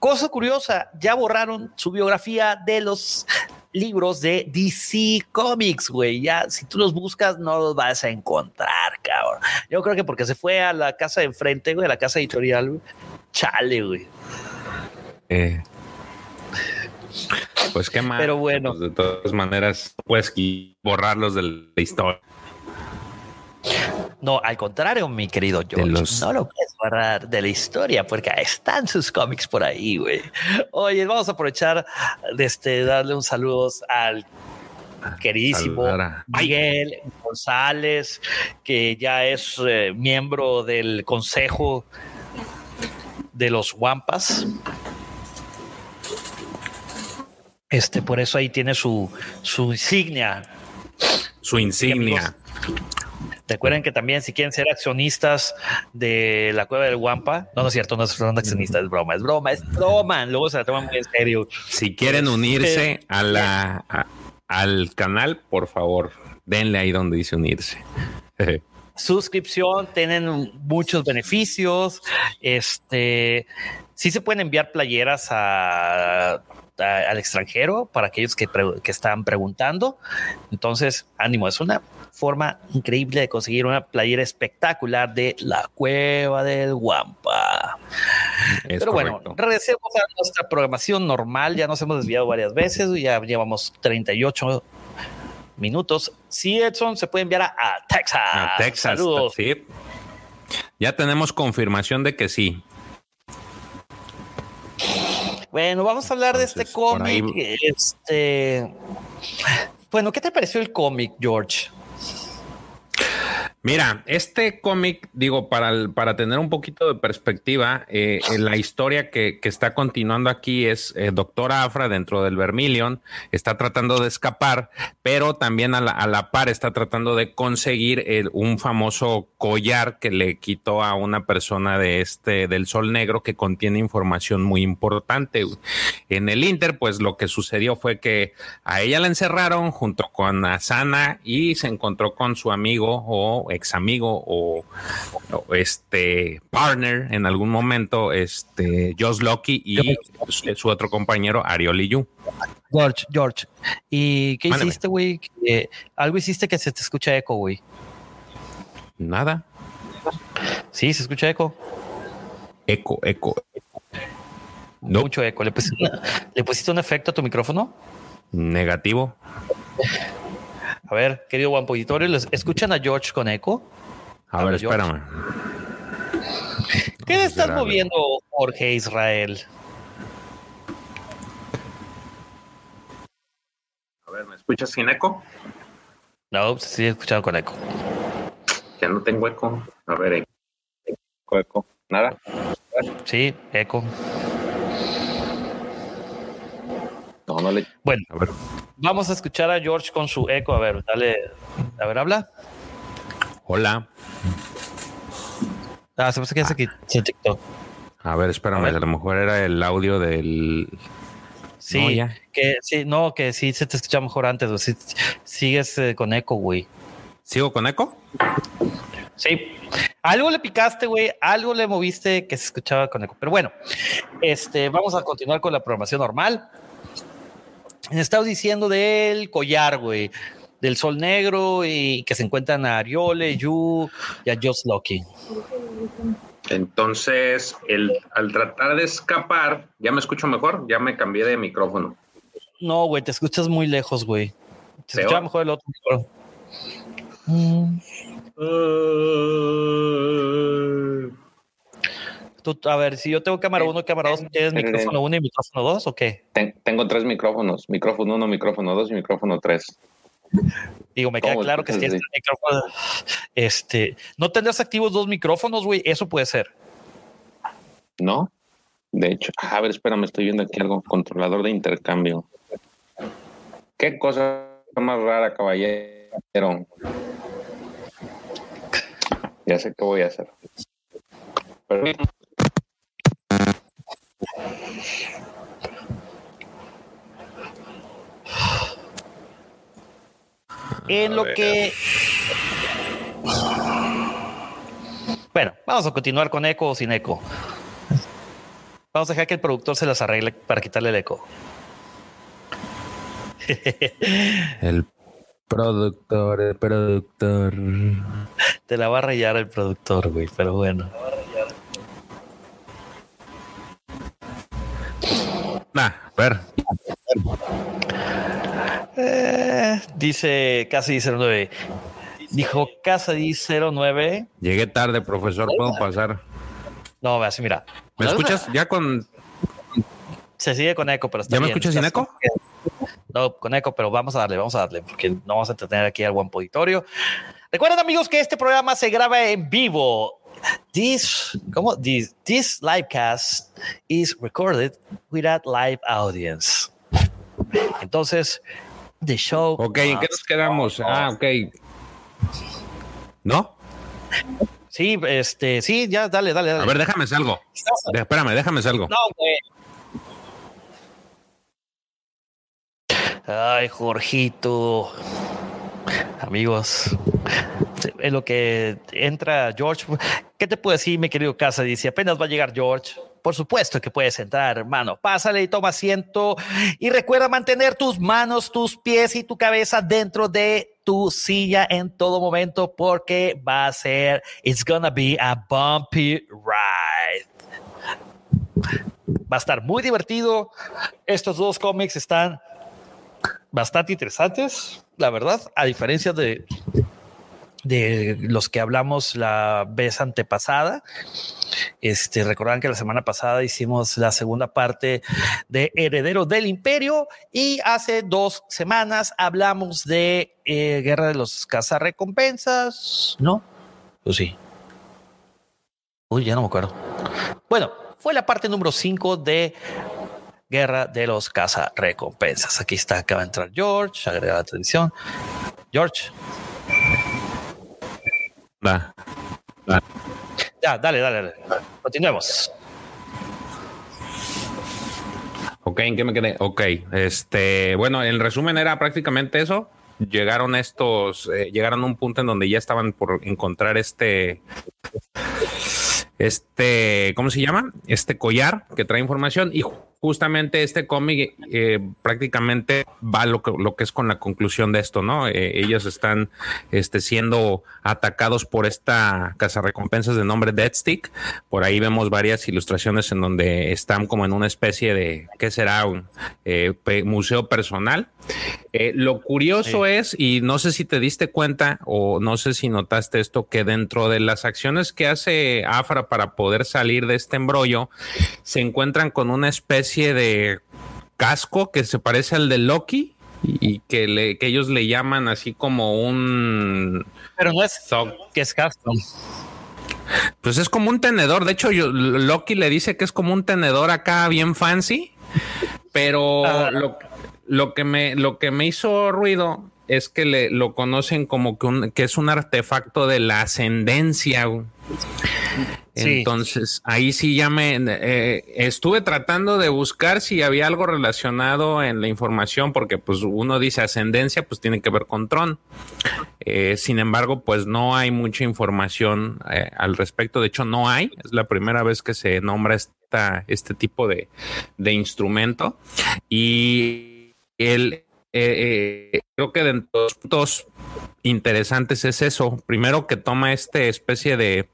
cosa curiosa, ya borraron su biografía de los libros de DC Comics, güey. Ya, si tú los buscas, no los vas a encontrar, cabrón. Yo creo que porque se fue a la casa de enfrente, güey, a la casa editorial, güey. Chale, güey. Eh. Pues qué mal. Pero bueno. Pues de todas maneras, puedes borrarlos de la historia. No, al contrario, mi querido George, no lo puedes borrar de la historia porque están sus cómics por ahí, güey. Oye, vamos a aprovechar de este, darle un saludo al queridísimo Miguel González, que ya es eh, miembro del consejo de los Wampas. Este, por eso ahí tiene su, su insignia. Su insignia. Recuerden que también si quieren ser accionistas de la cueva del Guampa, no, no es cierto, no son accionistas, es broma, es broma, es broma, luego se la toman muy en serio. Si quieren unirse a la, al canal, por favor, denle ahí donde dice unirse. Suscripción, tienen muchos beneficios, este, sí se pueden enviar playeras a al extranjero para aquellos que, que están preguntando. Entonces, ánimo, es una forma increíble de conseguir una playera espectacular de la cueva del Guampa. Pero bueno, regresemos a nuestra programación normal. Ya nos hemos desviado varias veces, ya llevamos 38 minutos. Sí, Edson, se puede enviar a, Texas. A Texas, Saludos. sí. Ya tenemos confirmación de que sí. Bueno, vamos a hablar de este cómic. Este, bueno, ¿qué te pareció el cómic, George? Mira, este cómic, digo, para, para tener un poquito de perspectiva, eh, la historia que, está continuando aquí es eh, Doctora Afra dentro del Vermilion, está tratando de escapar, pero también a la, par está tratando de conseguir un famoso collar que le quitó a una persona de este, del Sol Negro que contiene información muy importante. En el Inter, pues lo que sucedió fue que a ella la encerraron junto con Asana y se encontró con su amigo o ex amigo o, este partner en algún momento, este Josh Lucky y su, otro compañero Arioli Yu. George, George, ¿y qué hiciste, güey? algo hiciste que se te escucha eco, güey. Nada. Sí, se escucha eco. Eco, eco. Mucho eco. ¿Le pusiste, un efecto a tu micrófono? Negativo. A ver, querido Juan ¿les escuchan a George con eco? A, ver, espérame. ¿Qué le estás moviendo, Jorge Israel? A ver, ¿me escuchas sin eco? No, sí he escuchado con eco. Ya no tengo eco. A ver. Eco, eco. Nada. Sí, eco. No, no le. Bueno, A ver. vamos a escuchar a George con su eco. A ver, dale. A ver, habla. Hola. Ah, se hace que ya se quitó se TikTok. A ver, espérame, A lo mejor era el audio del. Sí, No, que sí, no, que sí se te escucha mejor antes. Sí, sigues eh, con eco, güey. ¿Sigo con eco? Sí. Algo le picaste, güey. Algo le moviste que se escuchaba con eco. Pero bueno, este, vamos a continuar con la programación normal. Me estabas diciendo del collar, güey. Del sol negro y que se encuentran a Ariole, Yu y a Just Lucky. Entonces, el, al tratar de escapar, ya me escucho mejor, ya me cambié de micrófono. No, güey, te escuchas muy lejos, güey. Peor. escuchaba mejor el otro. micrófono. Mm, tú- a ver, si yo tengo cámara 1, cámara 2, ¿tienes ten- micrófono 1 y micrófono 2 o qué? Ten- tengo tres micrófonos: micrófono uno, micrófono dos y micrófono tres. Digo, me queda ¿Cómo claro que si tienes micrófono, este, no tendrás activos dos micrófonos, güey, eso puede ser. ¿No? De hecho, a ver, espérame, estoy viendo aquí algo. Controlador de intercambio. Qué cosa más rara, caballero. Ya sé qué voy a hacer. Pero- En lo que. Bueno, vamos a continuar con eco o sin eco. Vamos a dejar que el productor se las arregle para quitarle el eco. El productor, el productor. Te la va a rayar el productor, güey, pero bueno. Nah, a ver, Eh, dice Casi 09. Dijo Casa 09. llegué tarde, profesor, ¿puedo pasar? No, así, mira. ¿Me escuchas ya con... Se sigue con eco, pero está ¿Ya me bien. escuchas sin eco? No, con eco, pero vamos a darle, vamos a darle, porque no vamos a entretener aquí al buen auditorio. Recuerden, amigos, que este programa se graba en vivo. This, ¿cómo? This, this livecast is recorded without live audience. Entonces, the show. Ok, ¿en qué nos quedamos? Ah, ok. ¿No? Sí, este, sí, ya, dale, dale, dale. A ver, déjame salgo. De- espérame, déjame salgo. No, güey. Ay, Jorgito. Amigos, en lo que entra George, ¿qué te puedo decir, mi querido Casa? Dice, apenas va a llegar George. Por supuesto que puedes entrar, hermano. Pásale y toma asiento. Y recuerda mantener tus manos, tus pies y tu cabeza dentro de tu silla en todo momento porque va a ser, it's gonna be a bumpy ride. Va a estar muy divertido. Estos dos cómics están bastante interesantes, la verdad, a diferencia de, de los que hablamos la vez antepasada. Este, recordarán que la semana pasada hicimos la segunda parte de Heredero del Imperio y hace dos semanas hablamos de eh, Guerra de los Cazarrecompensas, ¿no? Pues sí. Uy, ya no me acuerdo. Bueno, fue la parte número 5 de Guerra de los Cazarrecompensas. Aquí está, acaba de entrar George, agrega la transmisión. George, Da. ya, dale, dale, dale. Continuemos. Ok, ¿en qué me quedé? Ok, este, bueno, en resumen era prácticamente eso. Llegaron estos, eh, llegaron a un punto en donde ya estaban por encontrar este, este, ¿cómo se llama? Este collar que trae información y justamente este cómic eh, prácticamente va lo que, lo que es con la conclusión de esto, ¿no? Eh, ellos están este, siendo atacados por esta casa recompensas de nombre Dead Stick. Por ahí vemos varias ilustraciones en donde están como en una especie de, ¿qué será? Un eh, museo personal. Lo curioso es, y no sé si te diste cuenta o no sé si notaste esto, que dentro de las acciones que hace Afra para poder salir de este embrollo, se encuentran con una especie de casco que se parece al de Loki y que, le, que ellos le llaman así como un Pero no es que es custom. Pues Pues es como un tenedor. De hecho, yo, Loki le dice que es como un tenedor acá bien fancy. Pero Ah. lo, lo que me, lo que me hizo ruido es que le, lo conocen como que, un- que es un artefacto de la ascendencia. Entonces, ahí sí ya me eh, estuve tratando de buscar si había algo relacionado en la información, porque pues uno dice ascendencia, pues tiene que ver con Tron. Eh, sin embargo, pues no hay mucha información eh, al respecto. De hecho, no hay. Es la primera vez que se nombra esta, este tipo de, de instrumento. Y el, eh, eh, creo que de los puntos interesantes es eso. Primero que toma esta especie de,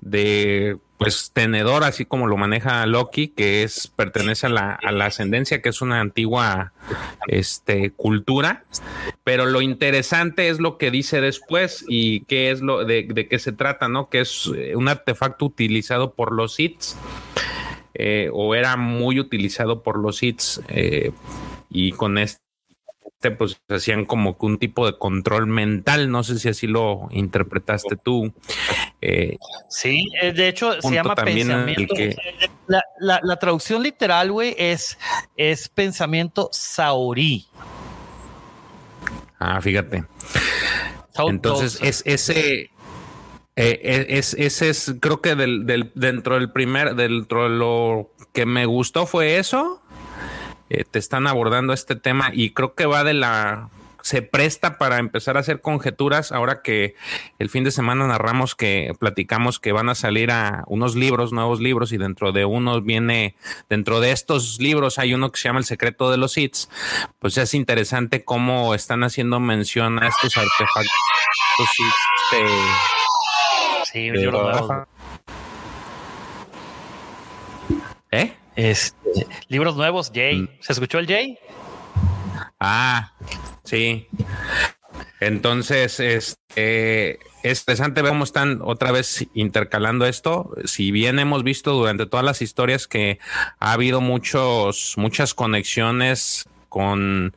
de pues tenedor, así como lo maneja Loki, que es pertenece a la, a la ascendencia, que es una antigua este, cultura. Pero lo interesante es lo que dice después y qué es lo de, de qué se trata, ¿no? Que es eh, un artefacto utilizado por los Sith. o era muy utilizado por los Sith y con este pues hacían como que un tipo de control mental, no sé si así lo interpretaste tú. Eh, Sí, eh, de hecho se llama pensamiento. que- La, la- la traducción literal, güey, es, es pensamiento saurí. ah, fíjate. Entonces, es ese. eh, es, ese es, creo que del, del- dentro del primer, dentro de lo que me gustó fue eso. Eh, te están abordando este tema y creo que va de la. Se presta para empezar a hacer conjeturas. Ahora que el fin de semana narramos que platicamos que van a salir a unos libros, nuevos libros, y dentro de unos viene, dentro de estos libros hay uno que se llama El secreto de los hits. Pues es interesante cómo están haciendo mención a estos artefactos. este, Sí, nuevos, güey. ¿Eh? Este, libros nuevos, Jay. Mm. ¿Se escuchó el Jay? Ah, sí. Entonces, este, es interesante ver cómo están otra vez intercalando esto. Si bien hemos visto durante todas las historias que ha habido muchos, muchas conexiones con,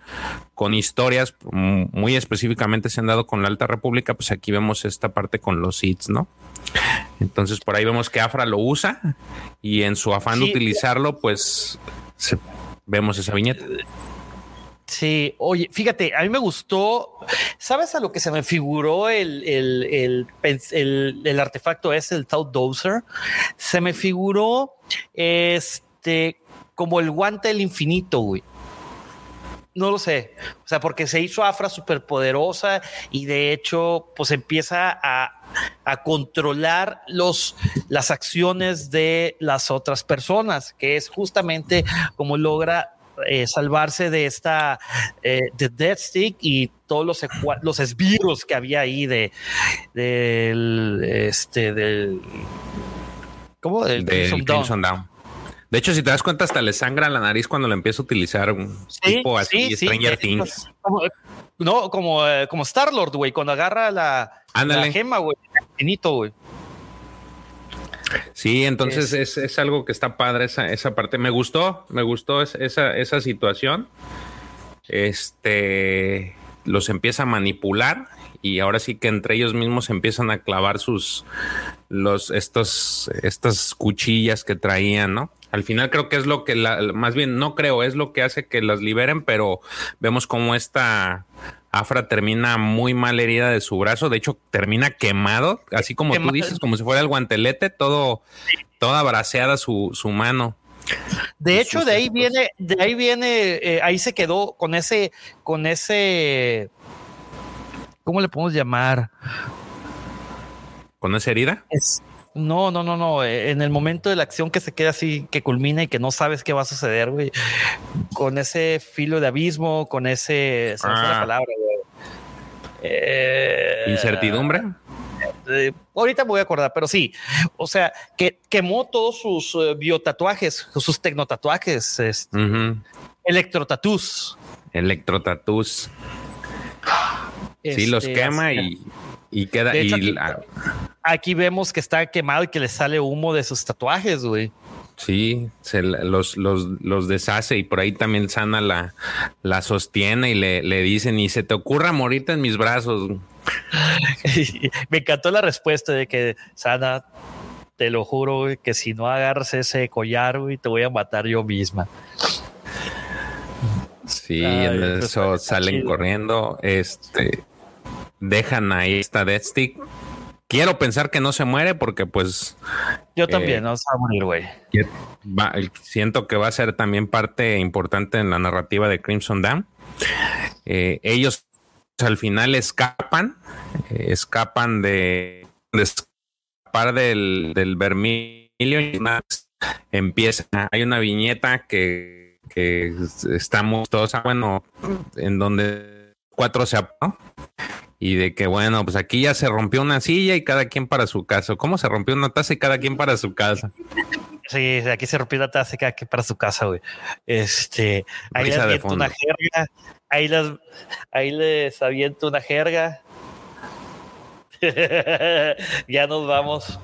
con historias, mm, muy específicamente se han dado con la Alta República, pues aquí vemos esta parte con los hits, ¿no? Entonces por ahí vemos que Afra lo usa y en su afán de utilizarlo, pues se- vemos esa viñeta. Sí, oye, fíjate, a mí me gustó. ¿Sabes a lo que se me figuró el, el, el, artefacto ese, el Tau Dozer? Se me figuró este como el guante del infinito, güey. No lo sé. O sea, porque se hizo Afra súper poderosa y de hecho, pues empieza a, a controlar los, las acciones de las otras personas, que es justamente como logra eh, salvarse de esta eh, de Death Stick y todos los, los esbirros que había ahí de del este del ¿cómo? Del de Crimson Dawn. De hecho, si te das cuenta, hasta le sangra la nariz cuando lo empieza a utilizar un Sí, tipo así, sí, Stranger Things. Como, no, como, eh, como Star Lord, güey, cuando agarra la, la gema, güey, infinito, güey. Sí, entonces es, es algo que está padre esa, esa parte. Me gustó, me gustó es- esa, esa situación. Este los empieza a manipular y ahora sí que entre ellos mismos empiezan a clavar sus los estos estas cuchillas que traían, ¿no? Al final creo que es lo que la, más bien no creo, es lo que hace que las liberen, pero vemos como esta Afra termina muy mal herida de su brazo, de hecho termina quemado, así como Quemado. tú dices, como si fuera el guantelete, todo toda braseada su, su mano. De Sí, hecho, de ahí pues. viene, de ahí viene, eh, ahí se quedó con ese, con ese, ¿cómo le podemos llamar? ¿Con esa herida? Es, no, no, no, no. eh, En el momento de la acción que se queda así, que culmina y que no sabes qué va a suceder, güey. Con ese filo de abismo, con ese, se me fue la Ah. palabra, güey. Eh, ¿Incertidumbre? eh, ahorita me voy a acordar, pero sí. O sea, que quemó todos sus eh, biotatuajes, sus tecnotatuajes, este, Ujú. electrotatús. Electrotatús. Sí, los Este, quema y, y queda. De hecho, y aquí- la- Aquí vemos que está quemado y que le sale humo de sus tatuajes, güey. sí, se los, los, los deshace y por ahí también Sana la, la sostiene y le, le dice: Ni se te ocurra morirte en mis brazos. Me encantó la respuesta de que Sana te lo juro, güey, que si no agarras ese collar, güey, te voy a matar yo misma. Sí, Ay, en eso salen chido. corriendo. Este dejan ahí esta Death Stick. Quiero pensar que no se muere porque pues Yo Eh, también, no se va a morir, güey. siento que va a ser también parte importante en la narrativa de Crimson Dam. Eh, ellos al final escapan, eh, escapan de, de escapar del, del Vermilion y más empieza. Hay una viñeta que, que está muy tosa, bueno, en donde cuatro se apagó. Y de que bueno, pues aquí ya se rompió una silla y cada quien para su casa. ¿Cómo se rompió una taza y cada quien para su casa? Sí, aquí se rompió la taza que aquí para su casa, güey. Este, ahí les Risa de aviento una jerga, ahí les, ahí les aviento una jerga. ya nos vamos.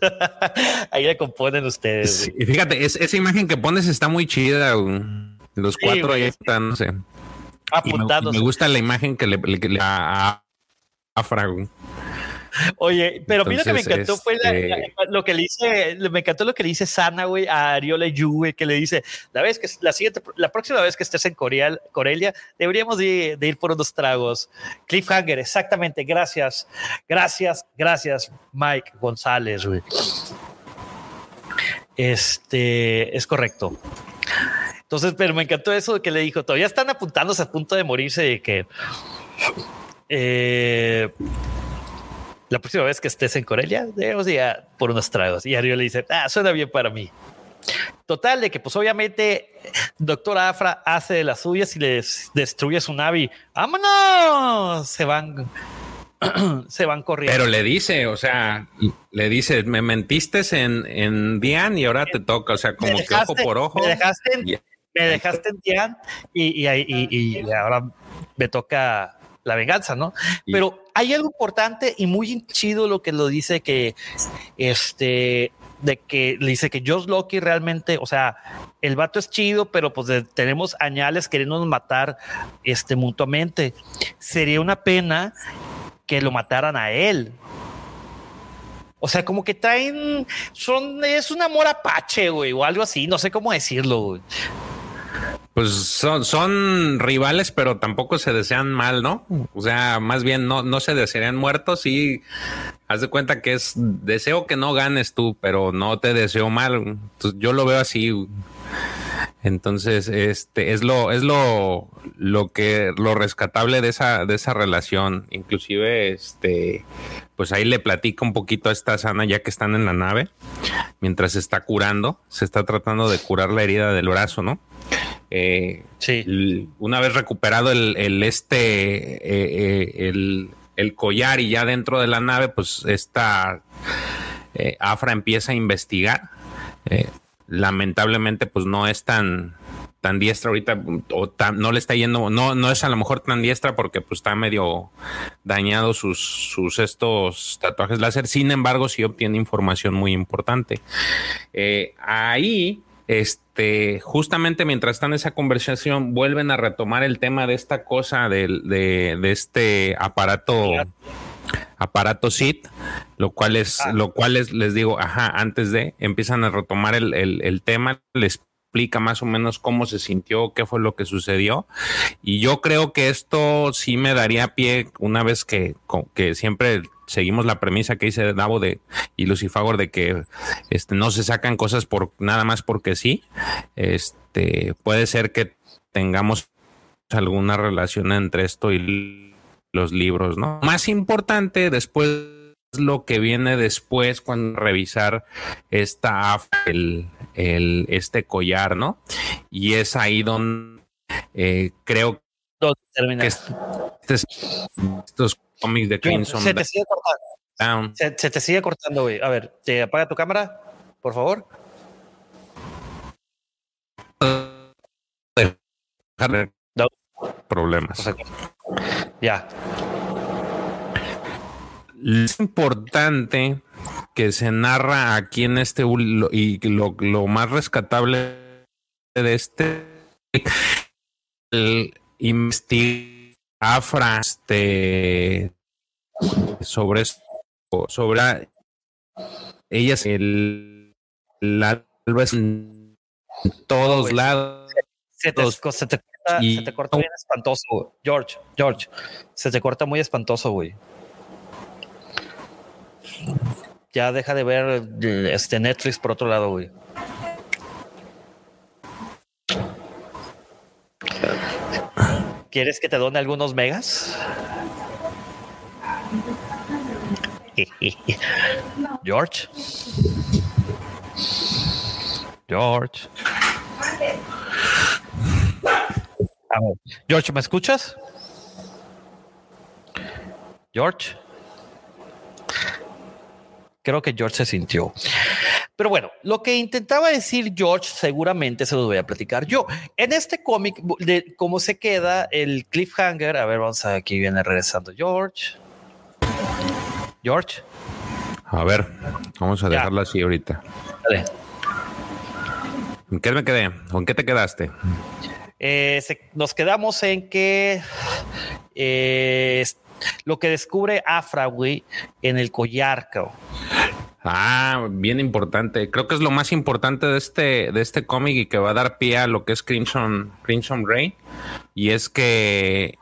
ahí le componen ustedes. Sí, y fíjate, es- esa imagen que pones está muy chida. güey. Los Sí, cuatro güey. ahí están, no sé. Y me, Apuntados. me gusta la imagen que le, le- que le- a, güey. Oye, pero mira que me encantó fue la- este- la- lo que le dice, me encantó lo que le dice Sana, güey, a Ariola Yu, güey, que le dice, la vez que la siguiente, la próxima vez que estés en Corea, Corelia, deberíamos de, de ir por unos tragos. Cliffhanger, exactamente, gracias, gracias, gracias, Mike González, güey. Este, es correcto. Entonces, pero me encantó eso que le dijo, todavía están apuntándose a punto de morirse de que eh, la próxima vez que estés en Corelia, debemos ir a por unos tragos. Y Ariel le dice, ah, suena bien para mí. Total, de que pues obviamente Doctor Afra hace de las suyas y les destruye su nave. ¡Vámonos! Se van, se van corriendo. Pero le dice, o sea, le dice, me mentiste en, en Dian y ahora te toca, o sea, como que ojo por ojo. Me dejaste, en- Y- me dejaste en Tian y, y, y- y ahora me toca la venganza, ¿no? Pero hay algo importante y muy chido lo que lo dice que este de que le dice que Josh Loki realmente, o sea, el vato es chido, pero pues de- tenemos añales queriéndonos matar este mutuamente. Sería una pena que lo mataran a él. O sea, como que traen, son, es un amor apache, güey, o algo así, no sé cómo decirlo, güey. Pues son, son rivales, pero tampoco se desean mal, ¿no? O sea, más bien no, no se desearían muertos y haz de cuenta que es deseo que no ganes tú, pero no te deseo mal. Yo lo veo así. Entonces, este es lo, es lo, lo que, lo rescatable de esa, de esa relación. Inclusive, este, pues ahí le platica un poquito a esta sana ya que están en la nave, mientras se está curando, se está tratando de curar la herida del brazo, ¿no? Eh, Sí. una vez recuperado el, el este eh, eh, el, el collar y ya dentro de la nave, pues esta eh, Afra empieza a investigar. Lamentablemente, pues no es tan tan diestra ahorita o tan- no le está yendo, no, no es a lo mejor tan diestra porque pues está medio dañado sus, sus estos tatuajes láser. Sin embargo, sí obtiene información muy importante. Eh, ahí, este, justamente mientras están en esa conversación, vuelven a retomar el tema de esta cosa del- de, de este aparato, aparato SIT, lo cual es, Ah. lo cual es, les digo, ajá, antes de, empiezan a retomar el, el- el tema, les explica más o menos cómo se sintió, qué fue lo que sucedió. Y yo creo que esto sí me daría pie una vez que, que siempre seguimos la premisa que dice Davo de y Lucifagor de que este no se sacan cosas por nada más porque sí. Este puede ser que tengamos alguna relación entre esto y los libros, ¿no? Más importante después lo que viene después cuando revisar esta af- el, el este collar, ¿no? Y es ahí donde eh, creo que es- este- estos cómics de Crimson se te sigue cortando. Se, se te sigue cortando, güey. A ver, ¿te apaga tu cámara? Por favor. No. problemas. Ya. Es importante que se narra aquí en este y lo, lo más rescatable de este el Afra este, sobre esto, sobre ella es el, la en todos güey. lados. Se te, se Y- se te corta bien espantoso, George. George, se te corta muy espantoso, güey. Ya deja de ver eh, este Netflix por otro lado, güey. ¿Quieres que te done algunos megas? George. George. George, ¿me escuchas? George. Creo que George se sintió. Pero bueno, lo que intentaba decir George seguramente se lo voy a platicar yo. En este cómic, de cómo se queda el cliffhanger, a ver, vamos a aquí viene regresando George. George, A ver, vamos a Ya. dejarlo así ahorita. dale. ¿En qué me quedé? ¿Con qué te quedaste? Eh, se- nos quedamos en que eh, lo que descubre Afra, güey, en el collar, cabrón. Ah, bien importante. Creo que es lo más importante de este, de este cómic y que va a dar pie a lo que es Crimson, Crimson Ray. Y es que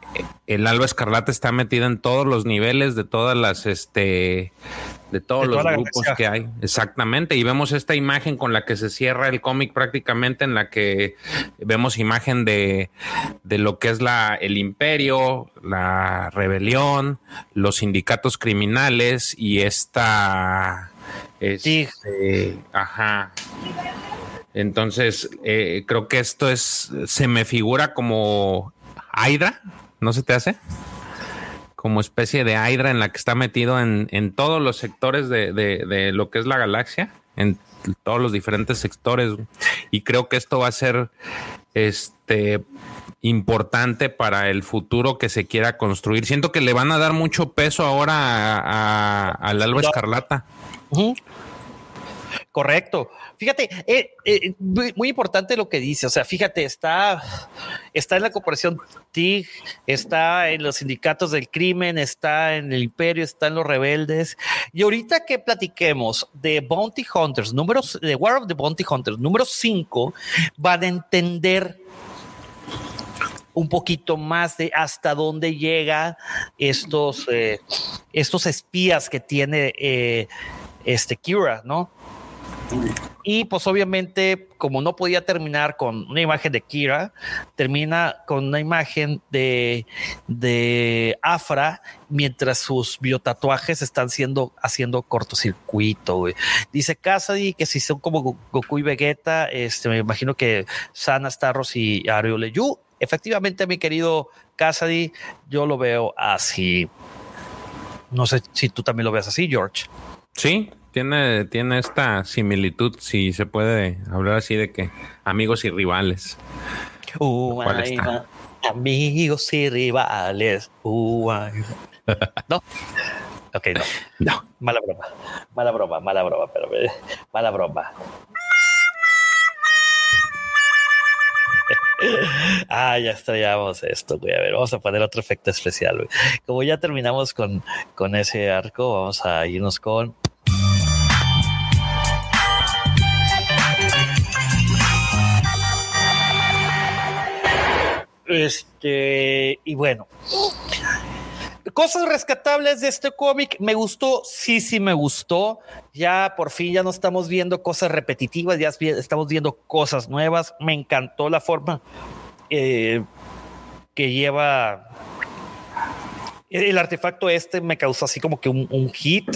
el Alba Escarlata está metida en todos los niveles de todas las, este, de todos De los grupos que hay. Exactamente. Y vemos esta imagen con la que se cierra el cómic prácticamente, en la que vemos imagen de, de lo que es la, el imperio, la rebelión, los sindicatos criminales y esta... Sí. este, ajá. Entonces, eh, creo que esto es, se me figura como Hydra, ¿no se te hace? Como especie de Hydra en la que está metido en, en todos los sectores de, de- de lo que es la galaxia, en todos los diferentes sectores. Y creo que esto va a ser este importante para el futuro que se quiera construir. Siento que le van a dar mucho peso ahora a- a- al Alba No. Correcto. Fíjate, eh, eh, muy, importante lo que dice. O sea, fíjate, está, está en la corporación TIG, está en los sindicatos del crimen, está en el imperio, está en los rebeldes. Y ahorita que platiquemos de Bounty Hunters, números de War of the Bounty Hunters, número 5, van a entender un poquito más de hasta dónde llega estos, eh, estos espías que tiene este Kira, ¿no? Y pues obviamente, como no podía terminar con una imagen de Kira, termina con una imagen de, de Afra mientras sus biotatuajes están siendo haciendo cortocircuito. Dice Cassidy que si son como Go- Goku y Vegeta, este, me imagino que Sana, Starros y Arioleyu. Efectivamente, mi querido Cassidy, yo lo veo así. No sé si tú también lo ves así, George. Sí, tiene, tiene esta similitud, si se puede hablar así de que amigos y rivales. Uh, ¿Cuál ay, amigos y rivales. Uh, no. Ok, no. No. Mala broma. Mala broma, mala broma, pero eh, mala broma. Ah, ya estrellamos esto, güey. A ver, vamos a poner otro efecto especial, güey. Como ya terminamos con, con ese arco, vamos a irnos con. Este, y bueno, cosas rescatables de este cómic. Me gustó, sí, sí, me gustó. Ya por fin ya no estamos viendo cosas repetitivas, ya estamos viendo cosas nuevas. Me encantó la forma eh, que lleva el artefacto este me causó así como que un, un hit,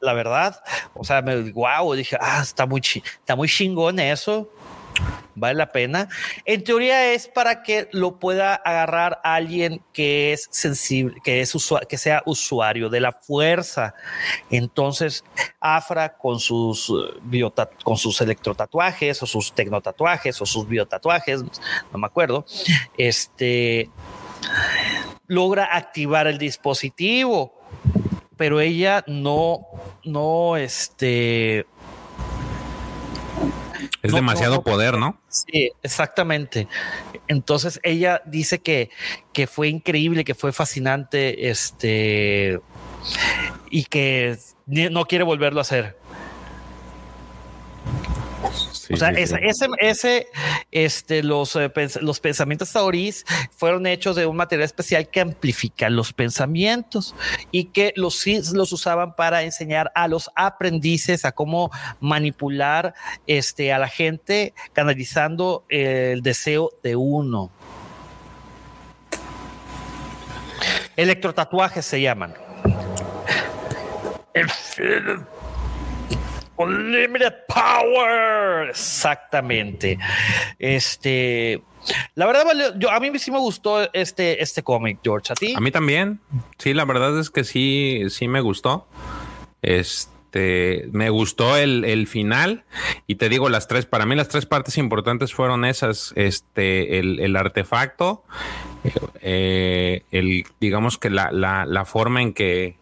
la verdad. O sea, me wow, dije, ah, está muy, está muy chingón eso. Vale la pena. En teoría es para que lo pueda agarrar alguien que es sensible, que es que sea usuario de la fuerza. Entonces, Afra con sus eh, biota- con sus electrotatuajes o sus tecnotatuajes o sus biotatuajes, no me acuerdo, este logra activar el dispositivo, pero ella no, no, este, Es No, demasiado no, no. poder, ¿no? Sí, exactamente. Entonces ella dice que, que fue increíble, que fue fascinante, este, y que no quiere volverlo a hacer. O sea, ese, ese, este, los, eh, los pensamientos taurís fueron hechos de un material especial que amplifica los pensamientos y que los los usaban para enseñar a los aprendices a cómo manipular este, a la gente canalizando el deseo de uno. Electrotatuajes se llaman. Unlimited Power. Exactamente. Este. La verdad, yo, a mí sí me gustó este, este cómic, George. ¿A ti? A mí también. Sí, la verdad es que sí, sí me gustó. Este, me gustó el, final. Y te digo, las tres, para mí las tres partes importantes fueron esas. Este, el, artefacto, eh, el, digamos que la, la, forma en que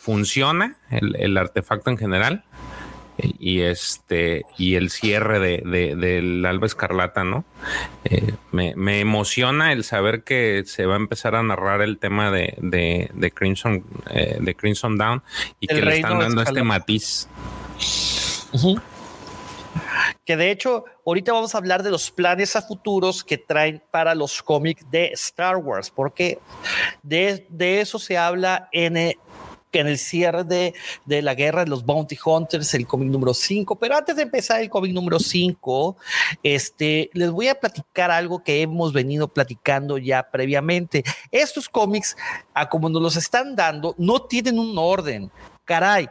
funciona el, el artefacto en general y este y el cierre de, del Alba Escarlata, ¿no? Eh, me, emociona el saber que se va a empezar a narrar el tema de, de, Crimson eh, de Crimson Down y que le están dando este matiz. Que de hecho, ahorita vamos a hablar de los planes a futuros que traen para los cómics de Star Wars, porque de, de eso se habla en que en el cierre de, de, la guerra de los Bounty Hunters, el cómic número 5. Pero antes de empezar el cómic número 5, este, les voy a platicar algo que hemos venido platicando ya previamente. Estos cómics, a como nos los están dando, no tienen un orden. Caray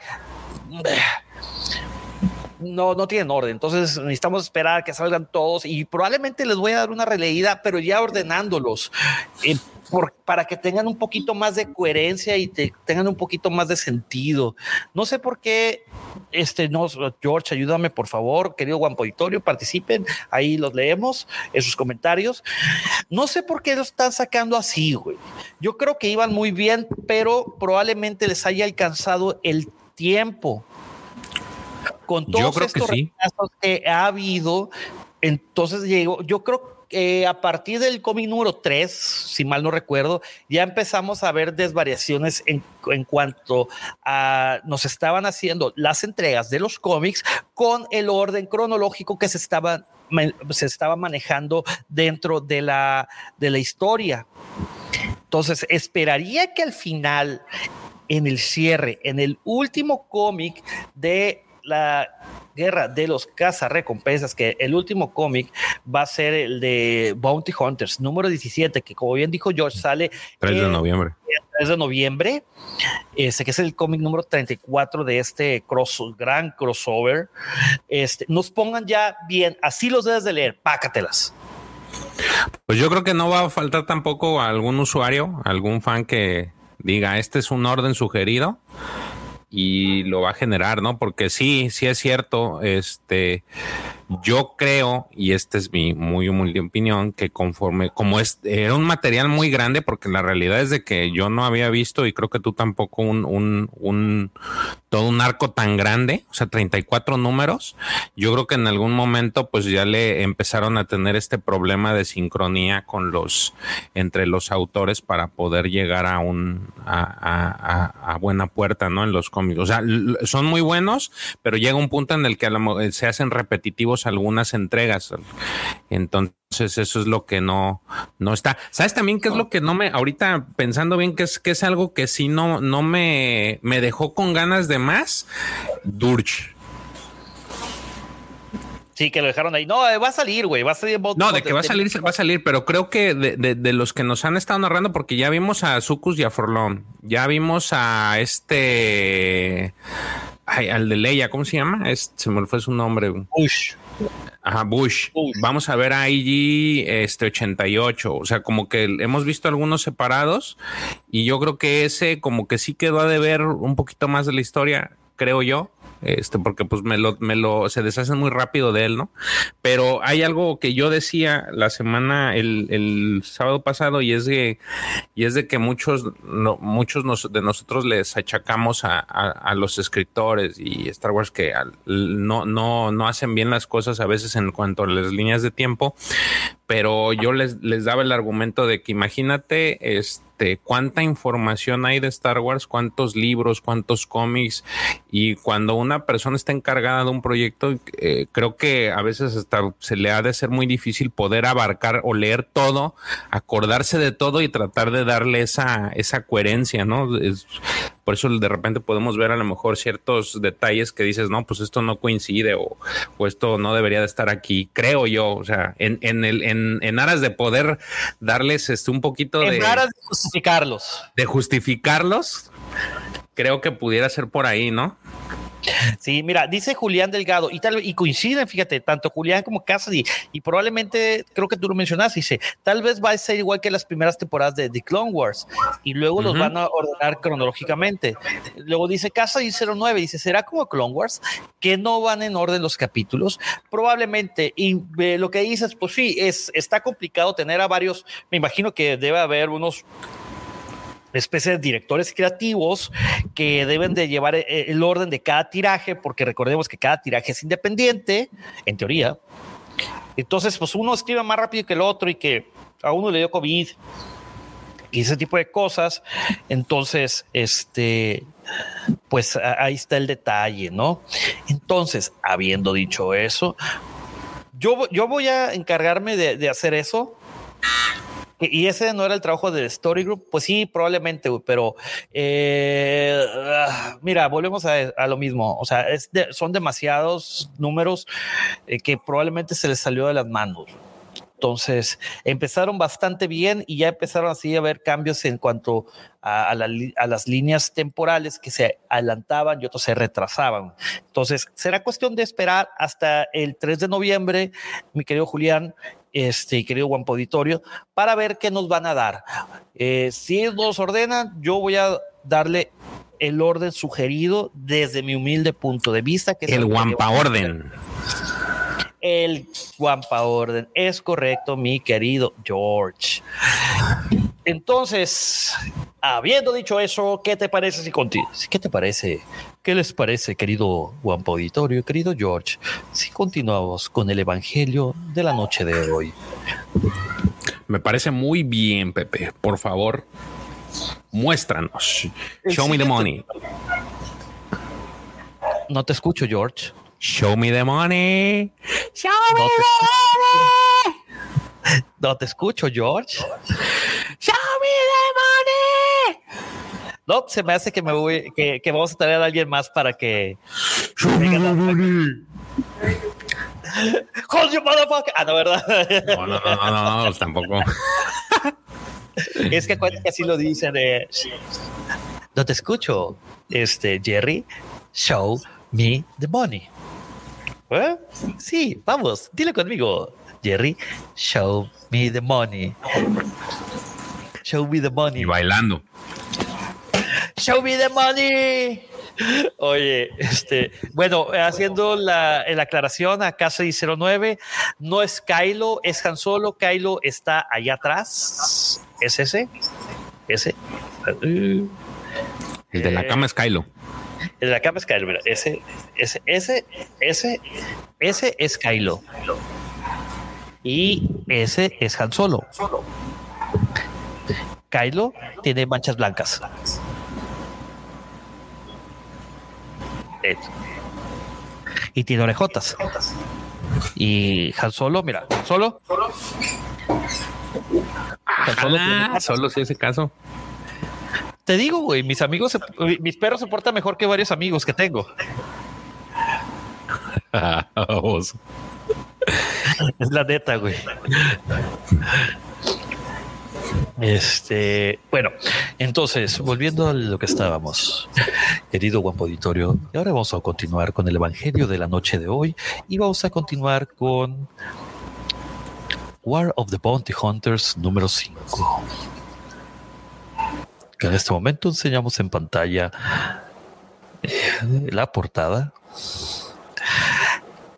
no, no tienen orden. Entonces necesitamos esperar que salgan todos y probablemente les voy a dar una releída, pero ya ordenándolos. Eh, para que tengan un poquito más de coherencia y tengan un poquito más de sentido. No sé por qué, este, no, George, ayúdame por favor, querido Juan Auditorio, participen, ahí los leemos en sus comentarios. No sé por qué lo están sacando así, güey. Yo creo que iban muy bien, pero probablemente les haya alcanzado el tiempo con todos estos que, que ha habido, entonces llegó, yo creo que a partir del cómic número 3, si mal no recuerdo, ya empezamos a ver desvariaciones en, en, cuanto a nos estaban haciendo las entregas de los cómics con el orden cronológico que se estaba, se estaba manejando dentro de la, de la historia. Entonces, esperaría que al final, en el cierre, en el último cómic de la guerra de los cazarrecompensas, que el último cómic va a ser el de Bounty Hunters, número 17, que como bien dijo George, sale 3 de noviembre. 3 de noviembre, este, que es el cómic número 34 de este cross, gran crossover. Este, nos pongan ya bien, así los debes de leer, pácatelas. Pues yo creo que no va a faltar tampoco algún usuario, algún fan que diga, este es un orden sugerido y lo va a generar, ¿no? Porque sí, sí es cierto, este, yo creo, y esta es mi muy humilde opinión, que conforme, como es, era un material muy grande, porque la realidad es de que yo no había visto, y creo que tú tampoco, un, un, un todo un arco tan grande, o sea, 34 números. Yo creo que en algún momento, pues ya le empezaron a tener este problema de sincronía con los, entre los autores para poder llegar a un, a, a, a buena puerta, ¿no? En los cómics. O sea, son muy buenos, pero llega un punto en el que se hacen repetitivos algunas entregas. Entonces, eso es lo que no, no está. ¿Sabes también qué es lo que no me, ahorita pensando bien, que es, que es algo que sí no, no me, me dejó con ganas de más? Durch. Sí, que lo dejaron ahí. No, eh, va a salir, güey. Va a salir. No, de que va a salir, va a salir, pero creo que de, de, los que nos han estado narrando, porque ya vimos a Sucus y a Forlón, ya vimos a este. al de Leia, ¿cómo se llama? se me fue su nombre. Bush. Ajá, Bush. Vamos a ver a IG este 88. O sea, como que hemos visto algunos separados y yo creo que ese como que sí quedó a deber un poquito más de la historia, creo yo este, porque pues me lo, me lo, se deshacen muy rápido de él, ¿no? Pero hay algo que yo decía la semana, el, el sábado pasado, y es de, y es de que muchos, no, muchos de nosotros les achacamos a, a, los escritores y Star Wars que no, no, no hacen bien las cosas a veces en cuanto a las líneas de tiempo, pero yo les, les daba el argumento de que imagínate este, cuánta información hay de Star Wars, cuántos libros, cuántos cómics, y cuando una persona está encargada de un proyecto, eh, creo que a veces hasta se le ha de ser muy difícil poder abarcar o leer todo, acordarse de todo y tratar de darle esa, esa coherencia, ¿no? Por eso de repente podemos ver a lo mejor ciertos detalles que dices, no, pues esto no coincide o, o esto no debería de estar aquí, creo yo, o sea, en, en, el, en, en aras de poder darles este, un poquito En de, aras de justificarlos. de justificarlos, creo que pudiera ser por ahí, ¿no? Sí, mira, dice Julián Delgado, y tal y coinciden, fíjate, tanto Julián como Cassidy, y probablemente, creo que tú lo mencionaste, dice, tal vez va a ser igual que las primeras temporadas de The Clone Wars, y luego los van a ordenar cronológicamente. Luego dice Cassidy 09, dice, ¿será como Clone Wars? Que no van en orden los capítulos, probablemente, y eh, lo que dices, pues sí, es, está complicado tener a varios, me imagino que debe haber unos especie de directores creativos que deben de llevar eh, el orden de cada tiraje, porque recordemos que cada tiraje es independiente, en teoría. Entonces, pues uno escribe más rápido que el otro y que a uno le dio COVID y ese tipo de cosas. Entonces, este, pues ahí está el detalle, ¿no? Entonces, habiendo dicho eso, yo, yo voy a encargarme de hacer eso. Y ese no era el trabajo del Story Group, pues sí, probablemente, pero eh, ah, mira, volvemos a, a lo mismo. O sea, de- son demasiados números eh, que probablemente se les salió de las manos. Entonces empezaron bastante bien y ya empezaron así a ver cambios en cuanto a, a las líneas temporales que se adelantaban y otros se retrasaban. Entonces será cuestión de esperar hasta el 3 de noviembre, mi querido Julián, este querido Guampo Auditorio, para ver qué nos van a dar. Eh, si nos ordenan, yo voy a darle el orden sugerido desde mi humilde punto de vista. Que El lleva- Orden. El Guampa Orden. Es correcto, mi querido George. Entonces, habiendo dicho eso, ¿qué te parece si contigo? ¿Qué te parece? ¿Qué les parece, querido Guampa Auditorio, querido George? Si continuamos con el Evangelio de la noche de hoy. Me parece muy bien, Pepe. Por favor, muéstranos. El Show me the money. No te escucho, George. Show me the money. Show me No the money. no te escucho, George. Show me the money. No, se me hace que me voy, que, que vamos a traer a alguien más para que. Show me the money. ¡Hold you motherfucker! Ah, no, ¿verdad? No, no, no, no, no, no, tampoco. Es que acuérdate que así lo dicen de. No te escucho, este Jerry. Show me the money. ¿Eh? Sí, vamos, dile conmigo, Jerry. Show me the money. Show me the money. Y bailando. Show me the money. Oye, este, bueno, haciendo la, la aclaración a Casa 09, no es Kylo, es Han Solo. Kylo está allá atrás. ¿Es ese? Ese. Uh, El de la Eh, cama es Kylo. El de la cama es Kylo. Mira, ese, ese, ese, ese, ese es Kylo. Y ese es Han Solo. Kylo tiene manchas blancas. Y tiene orejotas. Y Han Solo, mira, Han Solo. Han Solo tiene Ojalá, patas. solo si ese caso. Te digo, güey, mis amigos, se- mis perros se portan mejor que varios amigos que tengo. Es la neta, güey. Este, bueno, entonces, volviendo a lo que estábamos, querido guapo auditorio, y ahora vamos a continuar con el Evangelio de la noche de hoy y vamos a continuar con War of the Bounty Hunters número 5. Que en este momento enseñamos en pantalla eh, la portada.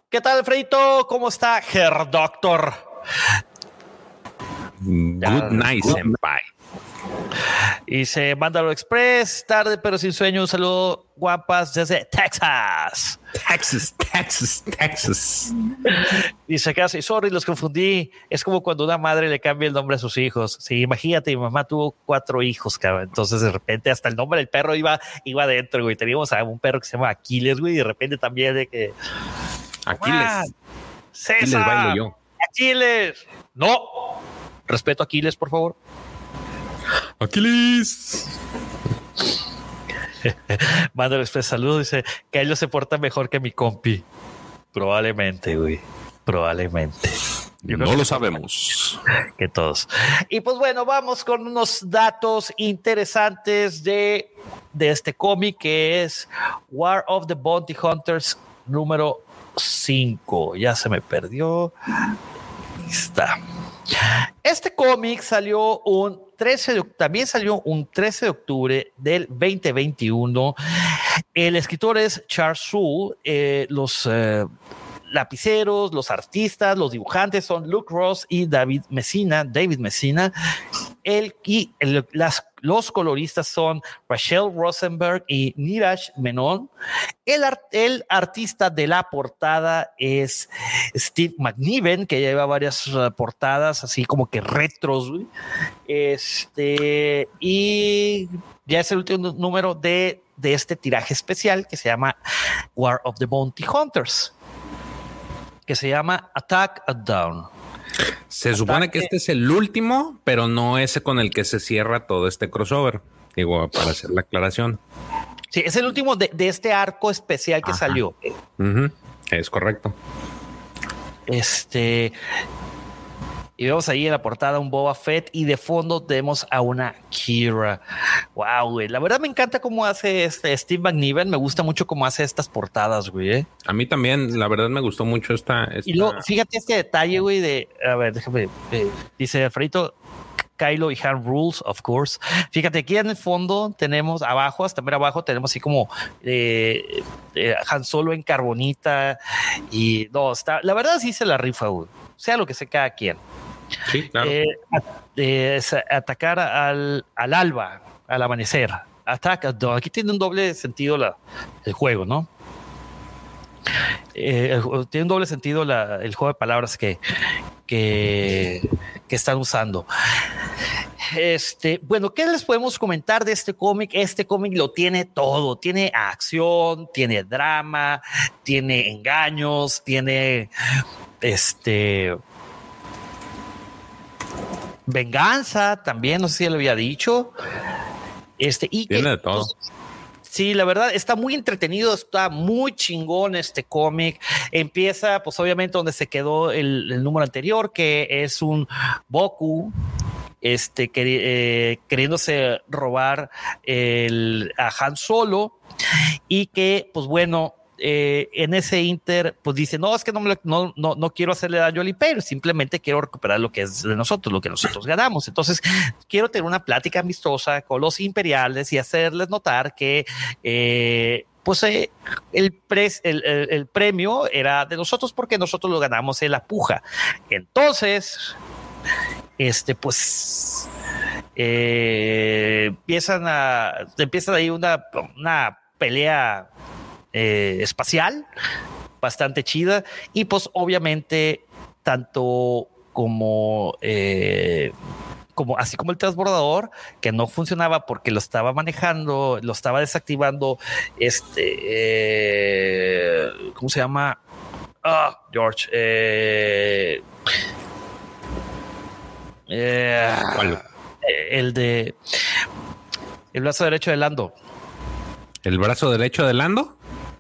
¿Qué tal, Alfredito? ¿Cómo está, Herr Doctor? Good night, senpai. Y se Mandalor Express, tarde pero sin sueño. Un saludo, guapas, desde Texas. Texas, Texas, Texas. Dice casi, sorry, los confundí. Es como cuando una madre le cambia el nombre a sus hijos. Sí, imagínate, mi mamá tuvo cuatro hijos, cabrón. Entonces, de repente, hasta el nombre del perro iba, iba adentro, güey. Teníamos a un perro que se llama Aquiles, güey, y de repente también de que. Aquiles. "Ah, Aquiles César, bailo yo. Aquiles. No. Respeto a Aquiles, por favor. Aquiles. Mandar Express saludos. Dice que ellos se portan mejor que mi compi. Probablemente, güey. Probablemente. Yo No que- lo sabemos. que todos. Y pues bueno, vamos con unos datos interesantes de, de este cómic que es War of the Bounty Hunters número 5. Ya se me perdió. Ahí está. Este cómic salió un 13 de, también salió un 13 de octubre del 2021. El escritor es Charles Soule. Eh, los eh, lapiceros, los artistas, los dibujantes son Luke Ross y David Messina, David Messina. El, y las, los coloristas son Rachel Rosenberg y Niraj Menon. El, ar- el artista de la portada es Steve McNiven, que lleva varias uh, portadas así como que retros. Este, y ya es el último número de, de este tiraje especial que se llama War of the Bounty Hunters que se llama Attack at Down. Se supone que este es el último, pero no ese con el que se cierra todo este crossover. Digo, para hacer la aclaración. Sí, es el último de, de este arco especial que Ajá. salió. Es correcto. Este. Y vemos ahí en la portada un Boba Fett y de fondo tenemos a una Kira. Wow, güey. La verdad me encanta cómo hace este Steve McNiven. Me gusta mucho cómo hace estas portadas, güey. ¿eh? A mí también, la verdad, me gustó mucho esta. esta- Y luego, fíjate este detalle, güey, de. A ver, déjame. eh, dice Alfredito. Kylo y Han Rules, of course. Fíjate, aquí en el fondo tenemos abajo, hasta ver abajo, tenemos así como eh, eh, Han Solo en carbonita. Y no, está. La verdad, sí se la rifa, güey. Sea lo que sea cada quien. Sí, claro. Eh, eh, es atacar al, al alba, al amanecer. Ataca. Aquí tiene un doble sentido el juego, ¿no? Eh, tiene un doble sentido el juego de palabras que, que, que están usando. Este, bueno, ¿qué les podemos comentar de este cómic? Este cómic lo tiene todo. Tiene acción, tiene drama, tiene engaños, tiene este venganza también, no sé si ya lo había dicho. Este, y que, Tiene de todo. pues, Sí, la verdad está muy entretenido, está muy chingón este cómic. Empieza, pues obviamente, donde se quedó el, el número anterior, que es un Boku, este, eh, queriéndose robar el, a Han Solo y que, pues bueno, eh, en ese inter, pues dice, no, es que no, no, no, no quiero hacerle daño al imperio, simplemente quiero recuperar lo que es de nosotros, lo que nosotros ganamos. Entonces, quiero tener una plática amistosa con los imperiales y hacerles notar que, eh, pues, eh, el, pres- el, el- premio era de nosotros porque nosotros lo ganamos en la puja. Entonces, este, pues, empiezan a, empiezan ahí una, una pelea eh, espacial bastante chida. Y pues obviamente tanto como eh, como así como el transbordador que no funcionaba porque lo estaba manejando lo estaba desactivando este eh, cómo se llama ah George eh, eh, el de el brazo derecho de Lando. ¿El brazo derecho de Lando?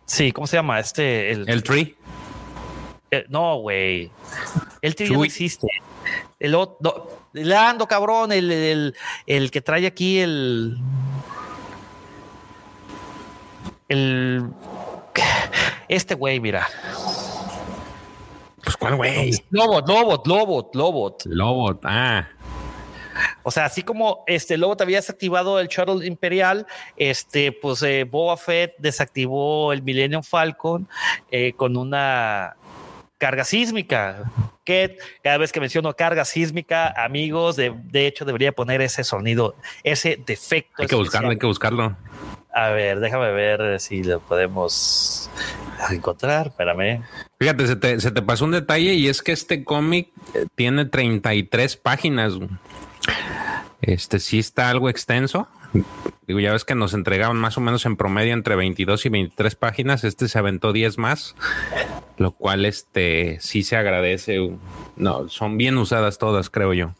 Sí, ¿cómo se llama? Este, el, El tree. eh, no, güey. El trío no existe. El otro, no, Lando, cabrón, el, el, el que trae aquí el. El. Este güey, mira. Pues, ¿cuál güey? Lobot, Lobot, Lobot, Lobot. Lobo. Ah, O sea, así como este Lobo te había desactivado el Shuttle Imperial, este, pues eh, Boba Fett desactivó el Millennium Falcon eh, con una carga sísmica. Ket. Cada vez que menciono carga sísmica, amigos, de, de hecho debería poner ese sonido, ese defecto. Hay que buscarlo, hay que buscarlo. A ver, déjame ver si lo podemos encontrar. Espérame. Fíjate, se te, se te pasó un detalle y es que este cómic eh, tiene 33 páginas. Este sí está algo extenso. Digo, ya ves que nos entregaban más o menos en promedio entre 22 y 23 páginas. Este se aventó 10 más, lo cual este sí se agradece. No, son bien usadas todas, creo yo.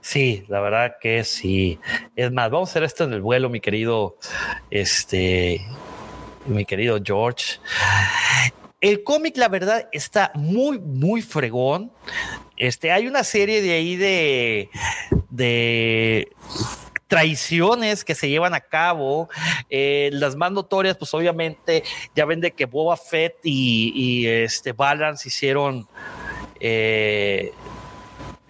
Sí, la verdad que sí. Es más, vamos a hacer esto en el vuelo, mi querido, este, mi querido George. El cómic, la verdad, está muy, muy fregón. Este, hay una serie de ahí de, de traiciones que se llevan a cabo. Eh, las más notorias, pues obviamente, ya ven de que Boba Fett y, y este Balance hicieron eh,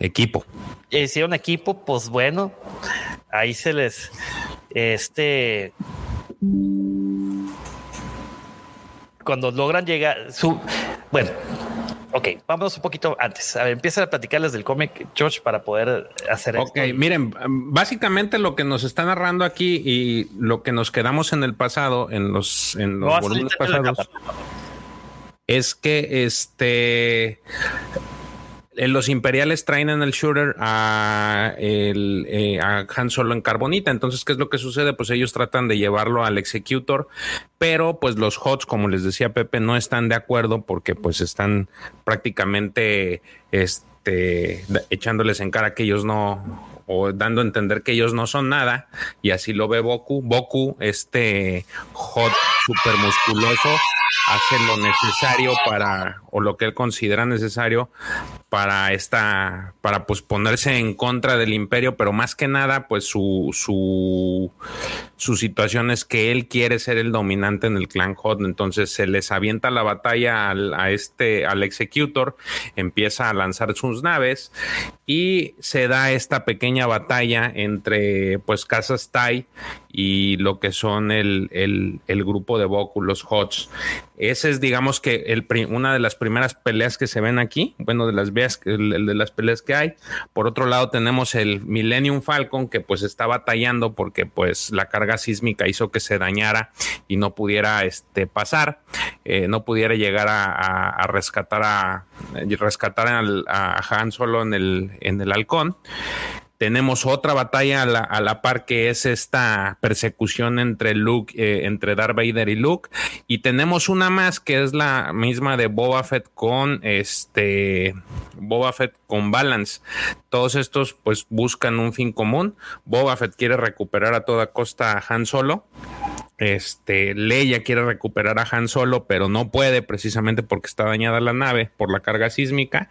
Equipo. hicieron equipo, pues bueno, ahí se les, este, cuando logran llegar, su, bueno, ok, vámonos un poquito antes. A ver, empieza a platicarles del cómic, George, para poder hacer Ok, esto. miren, básicamente lo que nos está narrando aquí y lo que nos quedamos en el pasado, en los, en los No, volúmenes pasados, es que este los imperiales traen en el shooter a, eh, a Han Solo en carbonita. Entonces, ¿qué es lo que sucede? Pues ellos tratan de llevarlo al Executor, pero pues los HOTS, como les decía Pepe, no están de acuerdo porque pues están prácticamente este, echándoles en cara que ellos no o dando a entender que ellos no son nada y así lo ve Boku. Boku, este hot super musculoso, hace lo necesario para, o lo que él considera necesario para esta, para pues ponerse en contra del imperio, pero más que nada, pues su, su, su situación es que él quiere ser el dominante en el clan Hot, entonces se les avienta la batalla al, a este, al Executor, empieza a lanzar sus naves y se da esta pequeña batalla entre pues casas Tai y lo que son el, el, grupo de Boku, los Hots. Ese es, digamos que, el, una de las primeras peleas que se ven aquí, bueno, de las, de las peleas que hay. Por otro lado, tenemos el Millennium Falcon, que pues está batallando porque pues la carga sísmica hizo que se dañara y no pudiera este, pasar, eh, no pudiera llegar a, rescatar a rescatar a Han Solo en el, en el halcón. Tenemos otra batalla a la, par que es esta persecución entre Luke, eh, entre Darth Vader y Luke. Y tenemos una más que es la misma de Boba Fett con este Boba Fett con Balance. Todos estos pues buscan un fin común. Boba Fett quiere recuperar a toda costa a Han Solo. Este, Leia quiere recuperar a Han Solo, pero no puede precisamente porque está dañada la nave por la carga sísmica.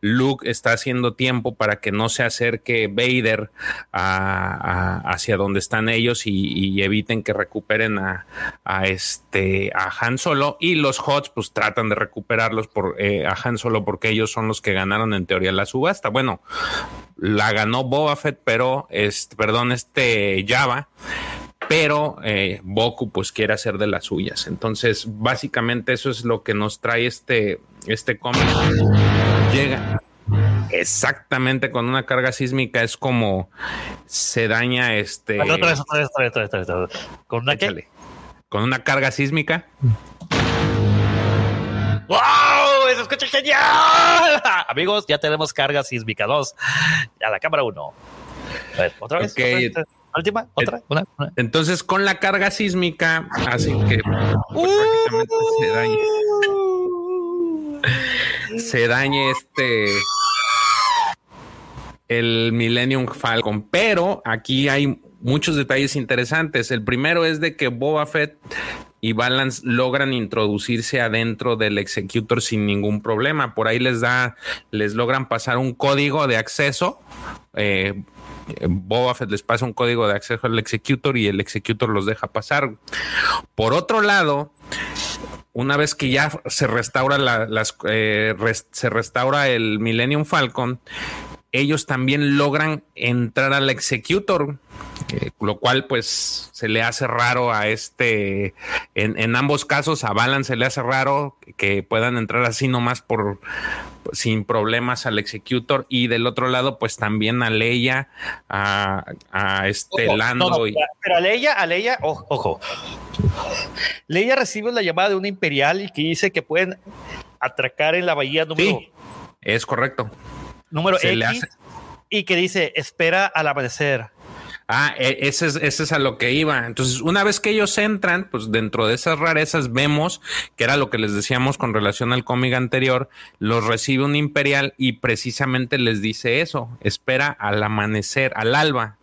Luke está haciendo tiempo para que no se acerque Vader a- hacia donde están ellos y, eviten que recuperen a, a este a Han Solo. Y los Hots, pues tratan de recuperarlos por eh, a Han Solo porque ellos son los que ganaron en teoría la subasta. Bueno, la ganó Boba Fett, pero este, perdón, este Java pero eh, Boku pues quiere hacer de las suyas. Entonces, básicamente eso es lo que nos trae este, este cómic. Llega exactamente con una carga sísmica, es como se daña este... Otra vez, otra vez, otra vez, otra vez. ¿Con una qué? Con una carga sísmica. ¡Wow! ¡Eso escucha genial! Amigos, ya tenemos carga sísmica 2 a la cámara 1. A ver, otra vez. Ok. otra vez, Última, otra, una, una. Entonces, con la carga sísmica, hace que pues, prácticamente se dañe. se dañe este el Millennium Falcon, pero aquí hay muchos detalles interesantes. El primero es de que Boba Fett y Balance logran introducirse adentro del Executor sin ningún problema. Por ahí les da, les logran pasar un código de acceso. Eh, Boba Fett les pasa un código de acceso al Executor y el Executor los deja pasar. Por otro lado, una vez que ya se restaura la- eh, se restaura el Millennium Falcon, ellos también logran entrar al Executor, eh, lo cual pues se le hace raro a este, en, en, ambos casos a Balan se le hace raro que puedan entrar así nomás por sin problemas al Executor y del otro lado pues también a Leia, a, a este Ojo, Lando. no, y, pero a Leia, a Leia, ojo, ojo. Leia recibe la llamada de una imperial y que dice que pueden atracar en la bahía número, Sí, es correcto. Número se le X hace- y que dice espera al amanecer. Ah, e- ese es, ese es a lo que iba. Entonces, una vez que ellos entran, pues dentro de esas rarezas vemos que era lo que les decíamos con relación al cómic anterior, los recibe un imperial y precisamente les dice eso, espera al amanecer, al alba,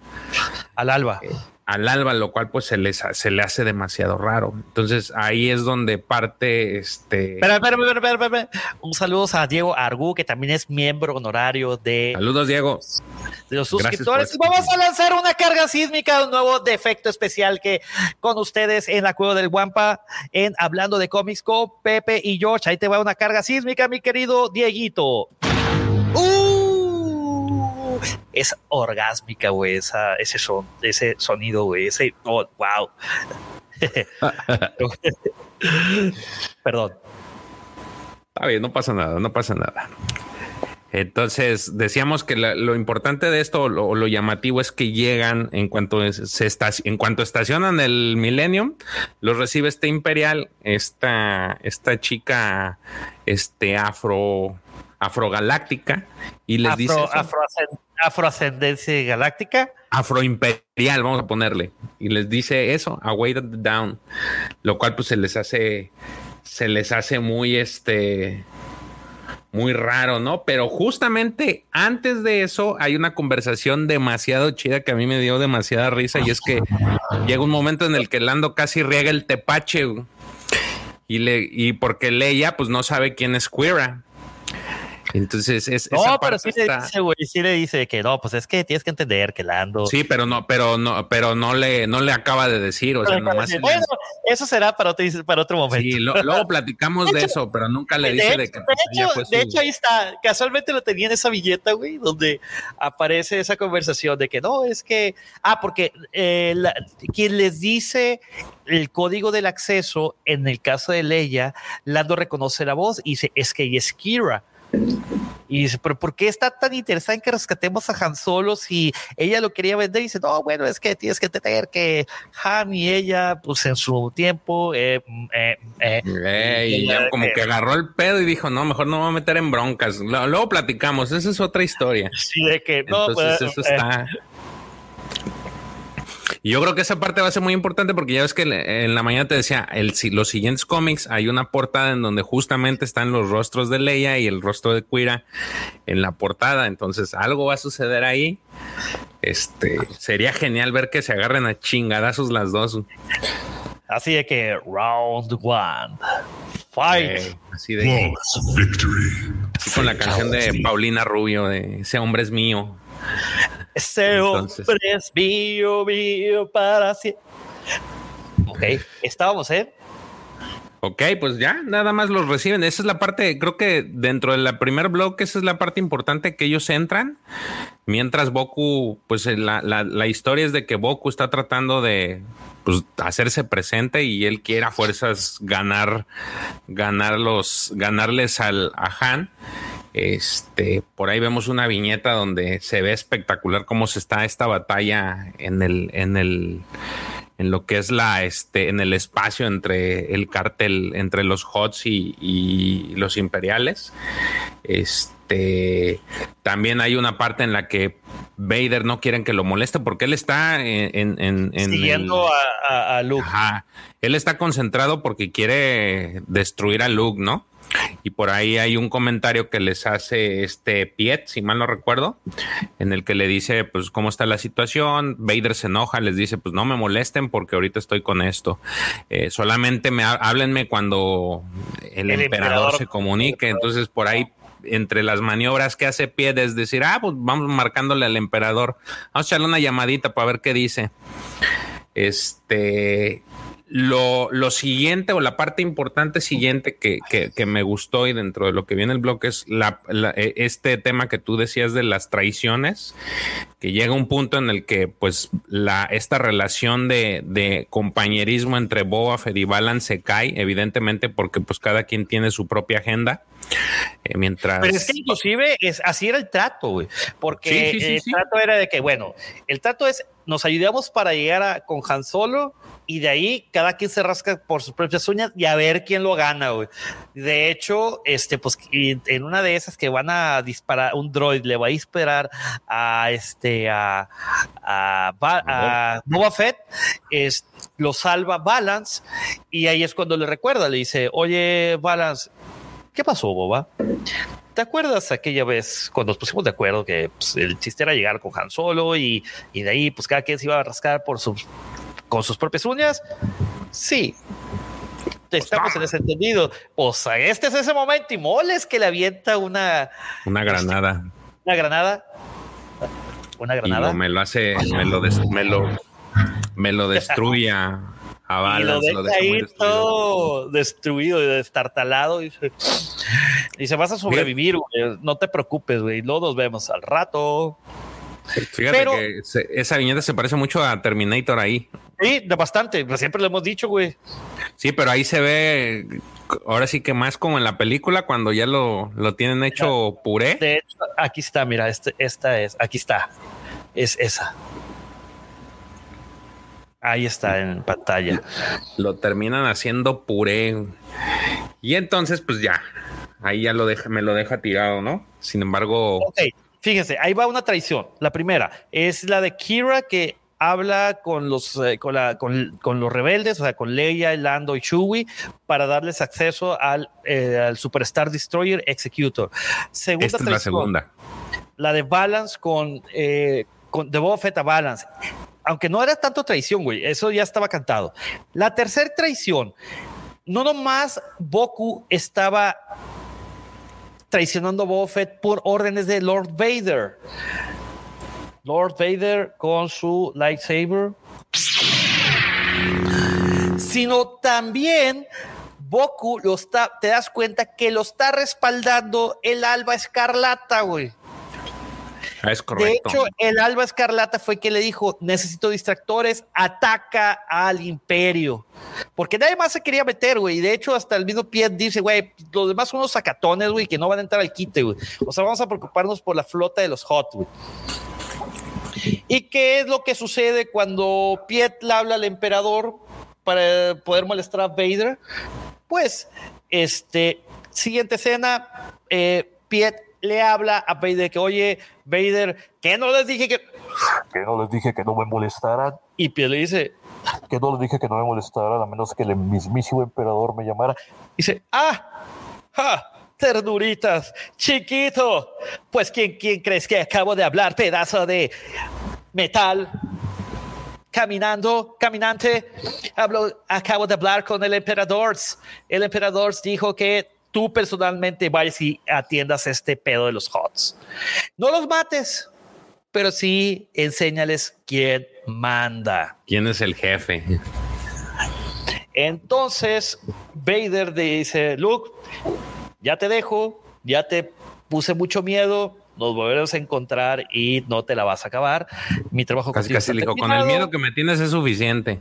Al alba. Al alba, lo cual pues se les se le hace demasiado raro. Entonces, ahí es donde parte este. Un saludo a Diego Argu, que también es miembro honorario de, Saludos, Diego. de los suscriptores. Y vamos a lanzar una carga sísmica, un nuevo defecto especial que con ustedes en la cueva del Guampa, en Hablando de Cómics con Pepe y George. Ahí te va una carga sísmica, mi querido Dieguito. Es orgásmica, güey, esa- ese, son, ese sonido, güey, ese, oh, wow. Perdón. Está bien, no pasa nada, no pasa nada. Entonces, decíamos que la- lo importante de esto, lo, lo llamativo es que llegan en cuanto es- se en cuanto estacionan el Millennium, los recibe este Imperial, esta, esta chica, este afro, afrogaláctica, y les dice Afro, afroascendencia galáctica. afroimperial, vamos a ponerle, y les dice eso, a weighted down, lo cual pues se les hace, se les hace muy este, muy raro, ¿no? Pero justamente antes de eso hay una conversación demasiado chida que a mí me dio demasiada risa y es que llega un momento en el que Lando casi riega el tepache y le y porque Leia pues no sabe quién es Queera. Entonces es No, esa pero parte sí le está- dice, güey, sí le dice que no, pues es que tienes que entender que Lando. Sí, pero no, pero no, pero no le, no le acaba de decir, o sea, Pero nomás. parece- se le- bueno, eso será para otro, para otro momento. sí, lo- luego platicamos de eso, pero nunca le de, dice hecho, de que de pues, ella hecho- de ahí está. Casualmente lo tenía en esa billeta, güey, donde aparece esa conversación de que no, es que. Ah, porque eh, la- quien les dice el código del acceso, en el caso de Leia, Lando reconoce la voz y dice: Es que ella es Kira. Y dice, pero ¿por qué está tan interesada en que rescatemos a Han Solo si ella lo quería vender? Y dice, no, bueno, es que tienes que entender que Han y ella, pues en su tiempo, eh, eh, eh, Eh, y ya como que agarró el pedo y dijo, no, mejor no me voy a meter en broncas. Luego platicamos, esa es otra historia. sí, de que no, Entonces pues, eso eh, está. Y yo creo que esa parte va a ser muy importante porque ya ves que en la mañana te decía, el, los siguientes cómics hay una portada en donde justamente están los rostros de Leia y el rostro de Quira en la portada. Entonces algo va a suceder ahí. Este sería genial ver que se agarren a chingadazos las dos. Así de que round one, fight. Eh, así de así con la canción de Paulina Rubio de ese hombre es mío. Ese entonces- hombre es mío, mío para siempre. Ok, estábamos, ¿eh? Ok, pues ya, nada más los reciben. Esa es la parte, creo que dentro del primer bloque, esa es la parte importante que ellos entran. Mientras Boku, pues eh, la, la, la historia es de que Boku está tratando de pues, hacerse presente y él quiere a fuerzas ganar, ganar los, ganarles al, a Han. Este, por ahí vemos una viñeta donde se ve espectacular cómo se está esta batalla en el, en el, en lo que es la, este, en el espacio entre el cartel, entre los HOTS y, y los imperiales. Este, también hay una parte en la que Vader no quieren que lo moleste porque él está en, en, en- en Siguiendo el- a- a Luke. Ajá. Él está concentrado porque quiere destruir a Luke, ¿no? Y por ahí hay un comentario que les hace este Piet, si mal no recuerdo, en el que le dice, pues, cómo está la situación. Vader se enoja, les dice, pues, no me molesten porque ahorita estoy con esto. Eh, solamente me háblenme cuando el, El emperador, emperador- se comunique. Entonces, por ahí, entre las maniobras que hace Piet es decir, ah, pues, vamos marcándole al emperador. Vamos a echarle una llamadita para ver qué dice. Este lo, lo siguiente o la parte importante siguiente que, que, que me gustó y dentro de lo que viene el bloque es la, la- eh, este tema que tú decías de las traiciones, que llega un punto en el que pues la, esta relación de, de compañerismo entre Boba Fett y Balan se cae, evidentemente porque pues cada quien tiene su propia agenda. Eh, mientras Pero es que inclusive es, así era el trato, güey. Porque Sí, sí, sí, el trato era de que, bueno, el trato es, nos ayudamos para llegar a, con Han Solo y de ahí cada quien se rasca por sus propias uñas y a ver quién lo gana, güey. De hecho, este, pues en una de esas que van a disparar, un droid le va a disparar a este, a, a, Ba- a Boba Fett, es, lo salva Balance y ahí es cuando le recuerda, le dice, oye, Balance, ¿qué pasó, Boba? ¿Te acuerdas aquella vez cuando nos pusimos de acuerdo que pues, el chiste era llegar con Han Solo y, y de ahí pues cada quien se iba a rascar por sus, con sus propias uñas? Sí. Estamos en ese entendido. O sea, este es ese momento y moles que le avienta una, una granada una granada. Una y granada. lo- me lo hace, me lo, des- me lo, me lo destruye a, a y lo deja ahí destruido. todo destruido y destartalado. Dice, dice, vas a sobrevivir, güey. No te preocupes, güey. Luego nos vemos al rato. Fíjate Pero- que se- esa viñeta se parece mucho a Terminator ahí. Sí, de bastante. Siempre lo hemos dicho, güey. Sí, pero ahí se ve, ahora sí que más como en la película, cuando ya lo, lo tienen hecho puré. De hecho, aquí está, mira, este, esta es, aquí está. Es esa. Ahí está en pantalla. Lo terminan haciendo puré. Y entonces, pues ya, ahí ya lo deja, me lo deja tirado, ¿no? Sin embargo, Ok, fíjense, ahí va una traición. La primera es la de Kira que habla con los, eh, con, la- con- con los rebeldes, o sea, con Leia, Lando y Chewie, para darles acceso al, eh, al Superstar Destroyer Executor. Segunda esta es la segunda. la de Balance con, eh, con de Boba Fett a Balance. Aunque no era tanto traición, güey, eso ya estaba cantado. La tercera traición, no nomás Boku estaba traicionando a Boba Fett por órdenes de Lord Vader. Lord Vader con su lightsaber. Sino también Boku lo está, te das cuenta que lo está respaldando el Alba Escarlata, güey. Es De correcto. hecho, el Alba Escarlata fue que le dijo, necesito distractores, ataca al imperio. Porque nadie más se quería meter, güey. Y de hecho, hasta el mismo Piet dice, güey, los demás son unos sacatones, güey, que no van a entrar al quite, güey. O sea, vamos a preocuparnos por la flota de los Hot, güey. ¿Y qué es lo que sucede cuando Piet le habla al emperador para poder molestar a Vader? Pues, este, siguiente escena, eh, Piet le habla a Vader que, oye, Vader, que no les dije que... que no les dije que no me molestaran, Y Piet le dice, que no les dije que no me molestaran a menos que el mismísimo emperador me llamara. dice, ah, ja, ternuritas, chiquito. Pues, ¿quién, ¿quién crees que acabo de hablar, pedazo de metal? Caminando, caminante, hablo, acabo de hablar con el emperador. El emperador dijo que tú personalmente vayas y atiendas este pedo de los HOTS. No los mates, pero sí enséñales quién manda. ¿Quién es el jefe? Entonces, Vader dice, Luke, ya te dejo, ya te puse mucho miedo, nos volveremos a encontrar y no te la vas a acabar. Mi trabajo Casi casi dijo, con el terminado". miedo que me tienes es suficiente.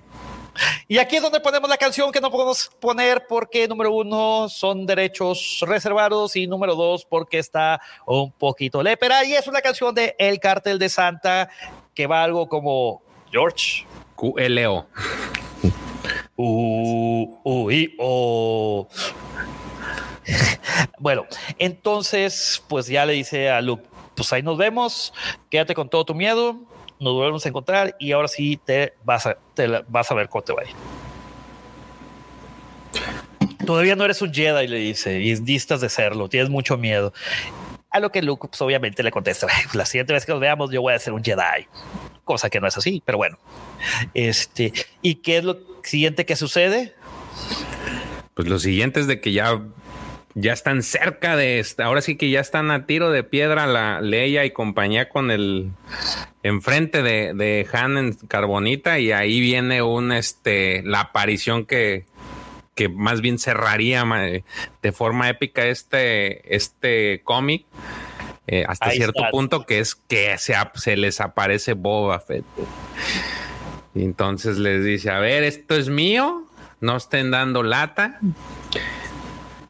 Y aquí es donde ponemos la canción que no podemos poner porque número uno son derechos reservados y número dos porque está un poquito lépera y es una canción de El Cártel de Santa que va algo como George. QLO. Uh, uy, oh. bueno, entonces, pues ya le dice a Luke, pues ahí nos vemos, quédate con todo tu miedo, nos volvemos a encontrar y ahora sí te vas a, te vas a ver cómo te va. Todavía no eres un Jedi, le dice, y distas de serlo, tienes mucho miedo. A lo que Luke, pues obviamente le contesta, "Ay, la siguiente vez que nos veamos yo voy a ser un Jedi. Cosa que no es así, pero bueno. Este, ¿y qué es lo siguiente que sucede? Pues lo siguiente es de que ya, ya están cerca de esta, ahora sí que ya están a tiro de piedra la Leia y compañía con el enfrente de, de Han en Carbonita y ahí viene un este la aparición que, que más bien cerraría ma- de forma épica este, este cómic. eh, hasta Ahí cierto está. punto que es que se, se les aparece Boba Fett. Y entonces les dice, a ver, esto es mío, no estén dando lata.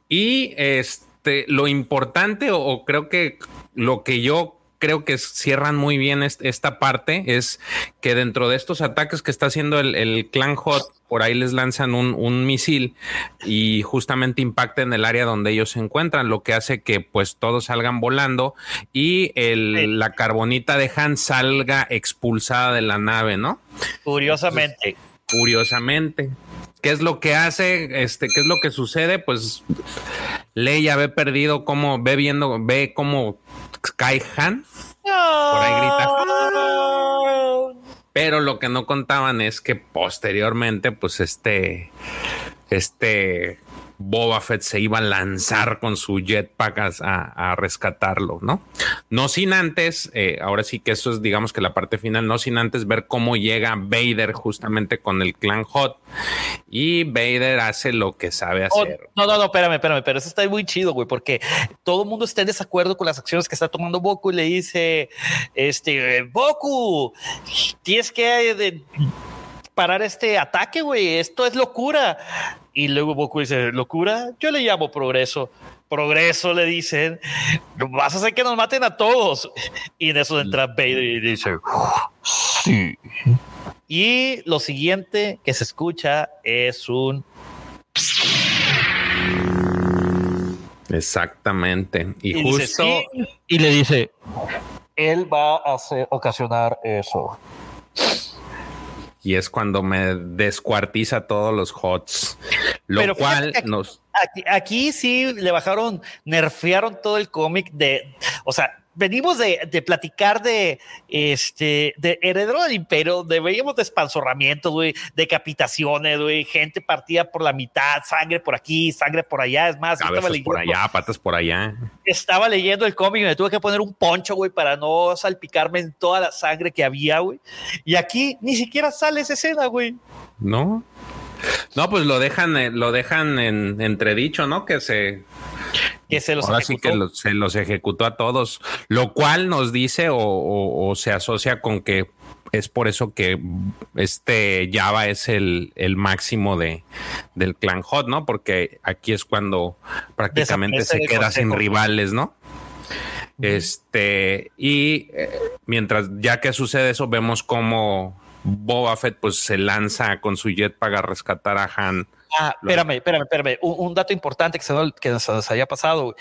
Y este, lo importante, o, o creo que lo que yo creo que cierran muy bien est- esta parte es que dentro de estos ataques que está haciendo el, el clan Hot, por ahí les lanzan un, un misil y justamente impacta en el área donde ellos se encuentran, lo que hace que pues todos salgan volando y el- la carbonita de Han salga expulsada de la nave, ¿no? Curiosamente, curiosamente. ¿Qué es lo que hace? Este, ¿qué es lo que sucede? Pues Leia ve perdido cómo ve viendo, ve cómo cae Han, ahí grita. pero lo que no contaban es que posteriormente, pues este, este Boba Fett se iba a lanzar con su jetpack a, rescatarlo, ¿no? No sin antes, eh, ahora sí que eso es, digamos que la parte final, no sin antes ver cómo llega Vader justamente con el clan Hot y Vader hace lo que sabe Oh, hacer. no, no, no, espérame, espérame, pero eso está muy chido, güey, porque todo el mundo está en desacuerdo con las acciones que está tomando Boku y le dice, este, Boku, tienes que eh, de- parar este ataque, güey, esto es locura. Y luego Boku dice, ¿locura? Yo le llamo progreso. Progreso, le dicen, vas a hacer que nos maten a todos. Y en eso entra Vader y dice, Sí. y lo siguiente que se escucha es un Exactamente. Y, y dice, justo "Sí". Y le dice, él va a hacer, ocasionar eso. Y es cuando me descuartiza todos los HOTS, lo Pero cual aquí- nos Aquí, aquí sí le bajaron, nerfearon todo el cómic de, o sea, venimos de, de platicar de este, de Heredero del Imperio, de veíamos despanzorramientos, güey, decapitaciones, güey, gente partida por la mitad, sangre por aquí, sangre por allá, es más, yo estaba leyendo, por allá, patas por allá. estaba leyendo el cómic y me tuve que poner un poncho, güey, para no salpicarme en toda la sangre que había, güey. Y aquí ni siquiera sale esa escena, güey. ¿No? No, pues lo dejan, eh, lo dejan en entredicho, ¿no? Que se Que se los ahora sí que se los ejecutó a todos, lo cual nos dice o, o- o se asocia con que es por eso que este Java es el, el máximo de, del clan Hot, ¿no? Porque aquí es cuando prácticamente Desaparece se queda sin rivales, ¿no? Este, y eh, mientras ya que sucede eso, vemos cómo Boba Fett pues se lanza con su jetpack a rescatar a Han. Ah, espérame, espérame, espérame. Un, un dato importante que se, nos- que se nos haya pasado.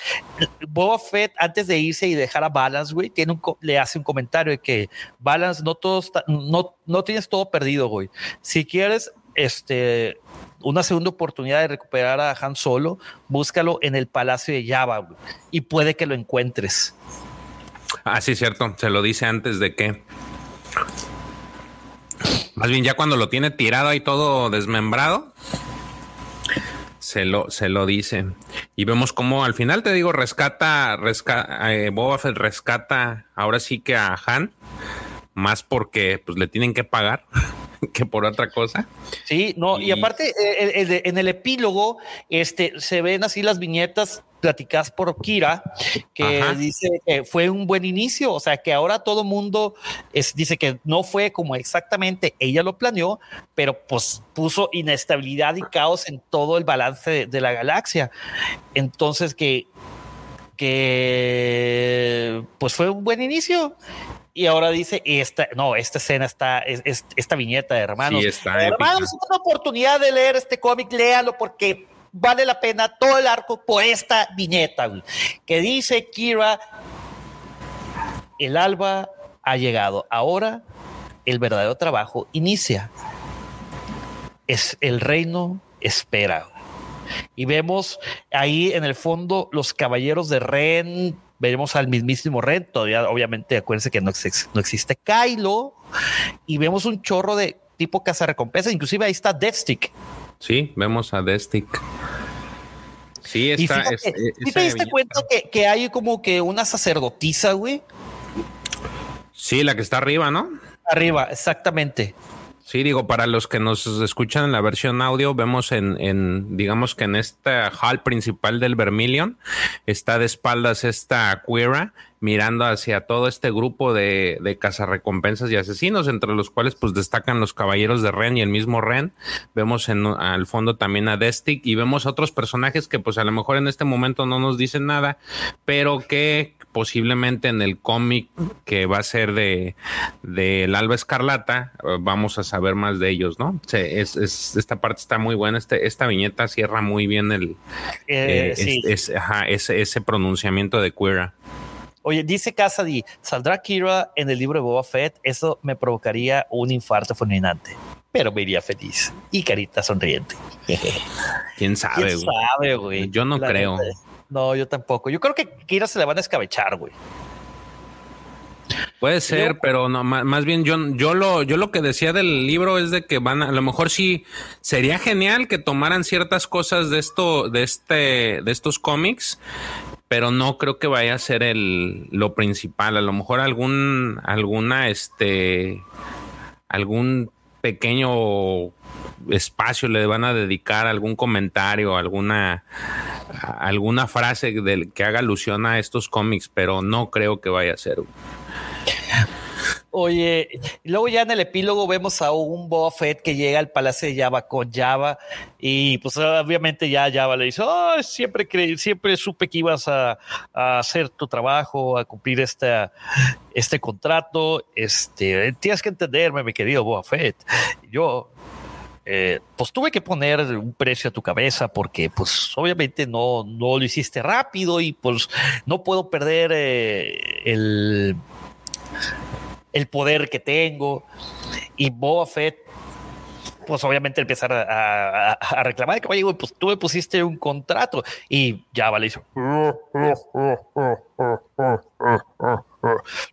Boba Fett, antes de irse y dejar a Balance, güey, tiene un, le hace un comentario de que Balance, no todo está, no, no tienes todo perdido, güey. Si quieres, este, una segunda oportunidad de recuperar a Han Solo, búscalo en el Palacio de Java, güey, y puede que lo encuentres. Ah, sí, cierto. Se lo dice antes de que. Más bien, ya cuando lo tiene tirado ahí todo desmembrado, se lo, se lo dice. Y vemos cómo al final te digo, rescata, rescata Boba Fett rescata ahora sí que a Han, más porque pues le tienen que pagar que por otra cosa. Sí, no, y, Y- aparte eh, en el epílogo este, se ven así las viñetas platicadas por Kira, que Ajá. dice que fue un buen inicio, o sea que ahora todo mundo es, dice que no fue como exactamente ella lo planeó, pero pues puso inestabilidad y caos en todo el balance de, de la galaxia. Entonces que, que pues fue un buen inicio. Y ahora dice, esta, no, esta escena está, es, es- esta viñeta de hermanos. Sí, está hermanos, épica. es una oportunidad de leer este cómic, léalo porque vale la pena todo el arco por esta viñeta, que dice Kira, el alba ha llegado, ahora el verdadero trabajo inicia. Es el reino espera. Y vemos ahí en el fondo los caballeros de Ren, veremos al mismísimo Ren, todavía obviamente acuérdense que no, ex- no existe Kylo, y vemos un chorro de tipo cazarrecompensas, inclusive ahí está Deathstick. Sí, vemos a Destic. Sí, Y está. fíjate, es- ¿sí esa te diste cuenta que, que hay como que una sacerdotisa, güey? Sí, la que está arriba, ¿no? Arriba, exactamente. Sí, digo, para los que nos escuchan en la versión audio, vemos en, en digamos que en esta hall principal del Vermilion, está de espaldas esta Queera mirando hacia todo este grupo de, de cazarrecompensas y asesinos, entre los cuales pues destacan los caballeros de Ren y el mismo Ren. Vemos en, al fondo también a Destic y vemos otros personajes que pues a lo mejor en este momento no nos dicen nada, pero que posiblemente en el cómic que va a ser de del Alba Escarlata eh, vamos a saber más de ellos, ¿no? Se- es, es- esta parte está muy buena, este, esta viñeta cierra muy bien el Eh, eh, sí. es- es- ajá, ese, ese pronunciamiento de Queera. Oye, dice Cassidy, ¿saldrá Kira en el libro de Boba Fett? Eso me provocaría un infarto fulminante, pero me iría feliz. Y carita sonriente. ¿Quién sabe? ¿Quién güey? sabe, güey? Yo no La creo. No, yo tampoco. Yo creo que Kira se le van a escabechar, güey. Puede ser, pero no, más, más bien yo, yo lo, yo lo que decía del libro es de que van a, a lo mejor sí sería genial que tomaran ciertas cosas de esto, de este, de estos cómics, pero no creo que vaya a ser el lo principal. A lo mejor algún, alguna, este, algún pequeño espacio le van a dedicar algún comentario, alguna alguna frase del que haga alusión a estos cómics, pero no creo que vaya a ser. Oye, luego ya en el epílogo vemos a un Boba Fett que llega al palacio de Java con Java y pues obviamente ya Java le dice, "Ay, siempre creí, siempre supe que ibas a, a hacer tu trabajo, a cumplir esta, este contrato, este, tienes que entenderme, mi querido Boba Fett, yo eh, pues tuve que poner un precio a tu cabeza porque pues obviamente no, no lo hiciste rápido y pues no puedo perder eh, el, el poder que tengo. Y Boba Fett, pues obviamente empezar a, a- a reclamar que, oye, güey, pues tú me pusiste un contrato y ya vale, dice,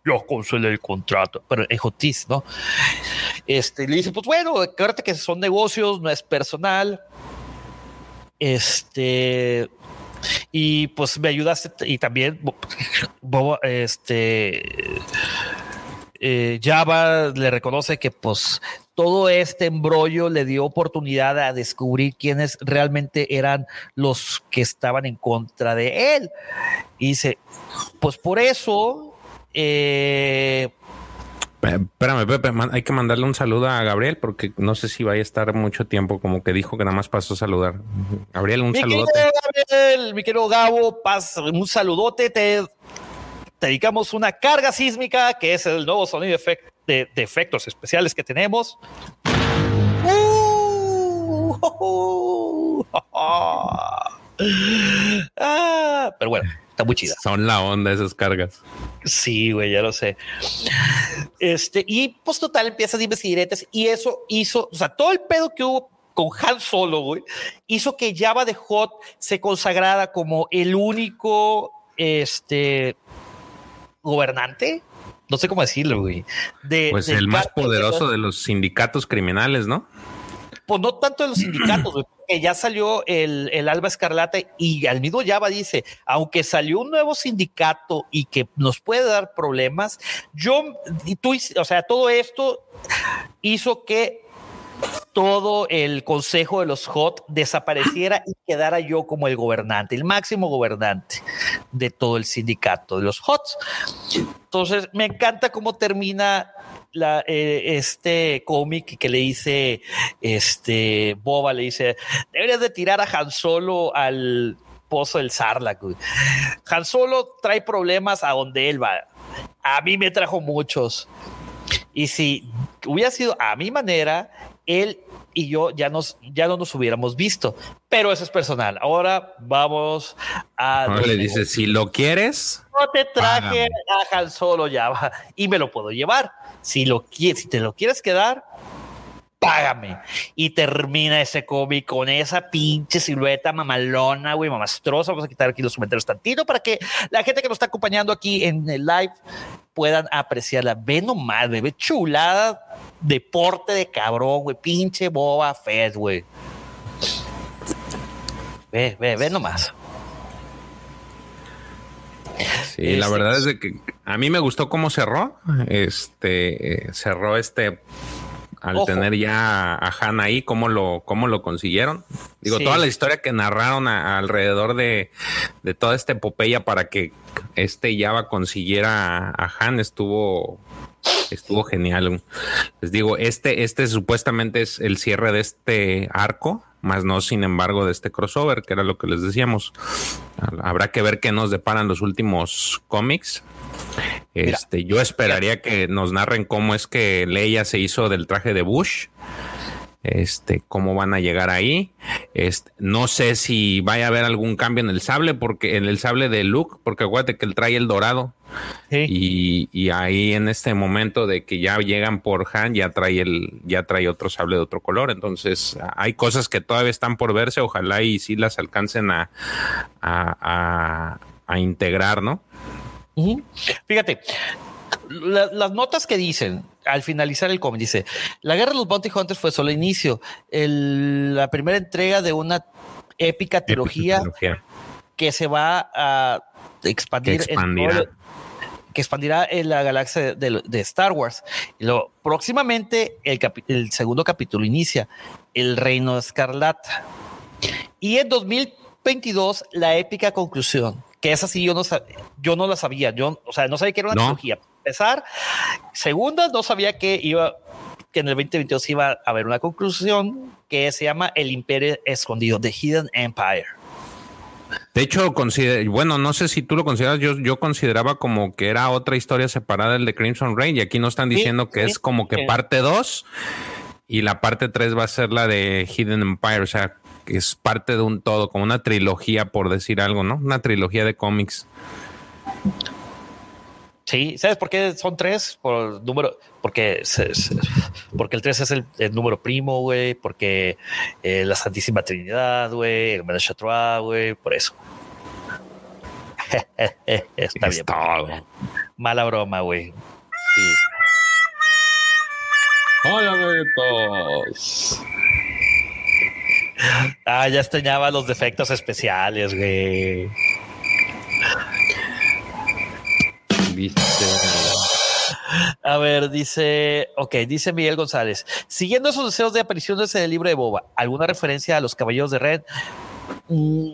yo cancelé el contrato, pero en Jotis, ¿no? Este, le dice, pues bueno, acuérdate que son negocios, no es personal. Este, y pues me ayudaste y también Boba, este eh, Java le reconoce que pues todo este embrollo le dio oportunidad a descubrir quiénes realmente eran los que estaban en contra de él. Y dice, pues por eso, eh, Eh, Espérame, Pepe, hay que mandarle un saludo a Gabriel porque no sé si vaya a estar mucho tiempo, como que dijo que nada más pasó a saludar. Gabriel, un mi querido saludote. Gabriel, mi querido Gabo, paz, un saludote, te, te dedicamos una carga sísmica, que es el nuevo sonido de, efec- de- de efectos especiales que tenemos. Uh, Ah, pero bueno, está muy chida. Son la onda esas cargas. Sí, güey, ya lo sé. Este, y pues total, empiezas a investigar y eso hizo, o sea, todo el pedo que hubo con Han Solo, güey, hizo que Java de Hot se consagrara como el único, este, gobernante, no sé cómo decirlo, güey. De, Pues el más poderoso de los sindicatos criminales, ¿no? pues no tanto de los sindicatos, güey, porque ya salió el, el Alba Escarlata y al mismo Java dice, aunque salió un nuevo sindicato y que nos puede dar problemas, yo, y tú, o sea, todo esto hizo que todo el consejo de los HOT desapareciera y quedara yo como el gobernante, el máximo gobernante de todo el sindicato de los HOTs. Entonces, me encanta cómo termina la, eh, este cómic que le dice este Boba, le dice, deberías de tirar a Han Solo al pozo del Sarlacc. güey". Han Solo trae problemas a donde él va. A mí me trajo muchos. Y si hubiera sido a mi manera, él y yo ya, nos, ya no nos hubiéramos visto. Pero eso es personal. Ahora vamos a... Ahora los le dice, si lo quieres, No te traje Págame. a Han Solo ya va, y me lo puedo llevar. Si lo quieres, si te lo quieres quedar, págame. Y termina ese cómic con esa pinche silueta mamalona, güey, mamastrosa. Vamos a quitar aquí los comentarios tantito para que la gente que nos está acompañando aquí en el live puedan apreciarla. Ve nomás, ve chulada, deporte de cabrón, güey, pinche Boba Fett, güey. Ve, ve, ve nomás. Sí, la Este- verdad es de que a mí me gustó cómo cerró. Este eh, cerró este al Ojo. tener ya a Han ahí, cómo lo, cómo lo consiguieron. Digo, Sí. toda la historia que narraron a- alrededor de, de toda esta epopeya para que este Java consiguiera a, a Han estuvo estuvo genial. Les digo, este, este supuestamente es el cierre de este arco, más no, sin embargo, de este crossover, que era lo que les decíamos. Habrá que ver qué nos deparan los últimos cómics. Este, yo esperaría que nos narren cómo es que Leia se hizo del traje de Bush. Este, cómo van a llegar ahí. Este, no sé si vaya a haber algún cambio en el sable, porque en el sable de Luke, porque acuérdate que él trae el dorado. Sí. Y, y ahí en este momento de que ya llegan por Han, ya trae el, ya trae otro sable de otro color. Entonces, hay cosas que todavía están por verse. Ojalá y sí las alcancen a, a, a- a integrar, ¿no? Fíjate, la- las notas que dicen al finalizar el cómic dice: La guerra de los Bounty Hunters fue solo inicio. El- la primera entrega de una épica trilogía que se va a expandir Que expandirá. todo- que expandirá en la galaxia de, de Star Wars. Luego, próximamente el, segundo capítulo inicia, El Reino Escarlata. Y en 2022, la épica conclusión, que esa sí yo no, yo no la sabía, yo, o sea, no sabía que era una No. trilogía. Empezar, segunda, no sabía que iba que en el 2022 iba a haber una conclusión que se llama El Imperio Escondido, The Hidden Empire. De hecho, consider- bueno, no sé si tú lo consideras, yo, yo consideraba como que era otra historia separada el de Crimson Reign y aquí nos están Sí, diciendo que sí, es como que sí. parte 2 y la parte 3 va a ser la de Hidden Empire, o sea, que es parte de un todo, como una trilogía, por decir algo, ¿no? Una trilogía de cómics. Sí, ¿sabes por qué son tres? Por número, porque, porque el tres es el, el número primo, güey, porque eh, la Santísima Trinidad, güey, el Menashe Trois, güey, por eso. Está Es bien. Mala broma, güey. Sí. Hola, betos. Ah, ya extrañaba los defectos especiales, güey. A ver, dice, ok, dice Miguel González. Siguiendo esos deseos de apariciones en el libro de Boba, ¿alguna referencia a los caballeros de Red? Mm,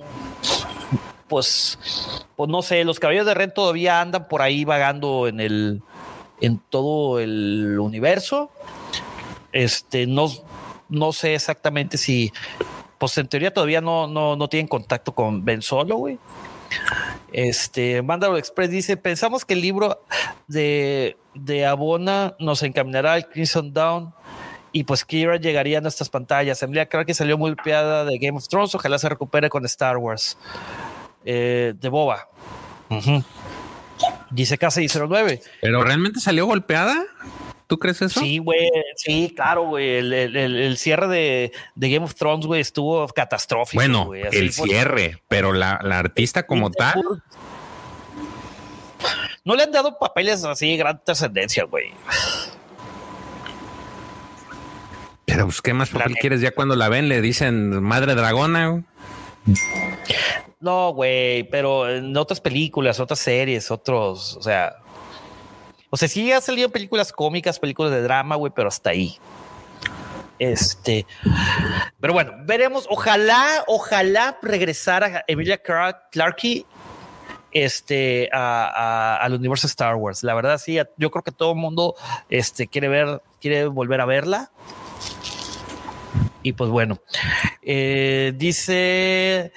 Pues, pues no sé, los caballeros de Red todavía andan por ahí vagando en el, en todo el universo. Este, no, no sé exactamente si, pues en teoría todavía no, no, no tienen contacto con Ben Solo, güey. Este, Mandalor Express dice: Pensamos que el libro de, de Abona nos encaminará al Crimson Dawn y pues Kira llegaría a nuestras pantallas. Emilia que salió muy piada de Game of Thrones. Ojalá se recupere con Star Wars. Eh, de Boba. Ujú. Dice KC09. ¿Pero realmente salió golpeada? ¿Tú crees eso? Sí, güey, sí, claro, güey. El, el- cierre de, de Game of Thrones, güey, estuvo catastrófico. Bueno, así el fue- cierre, pero la, la artista como tal. No le han dado papeles así de gran trascendencia, güey. Pero pues, ¿qué más papel quieres? Ya cuando la ven le dicen madre dragona. güey. No, güey, pero en otras películas, otras series, otros, o sea. O sea, sí ha salido películas cómicas, películas de drama, güey, pero hasta ahí. Este. Pero bueno, veremos. Ojalá, ojalá regresara Emilia Clarke este, a- a- al universo Star Wars. La verdad, sí, yo creo que todo el mundo este, quiere ver, quiere volver a verla. Y pues bueno, eh, dice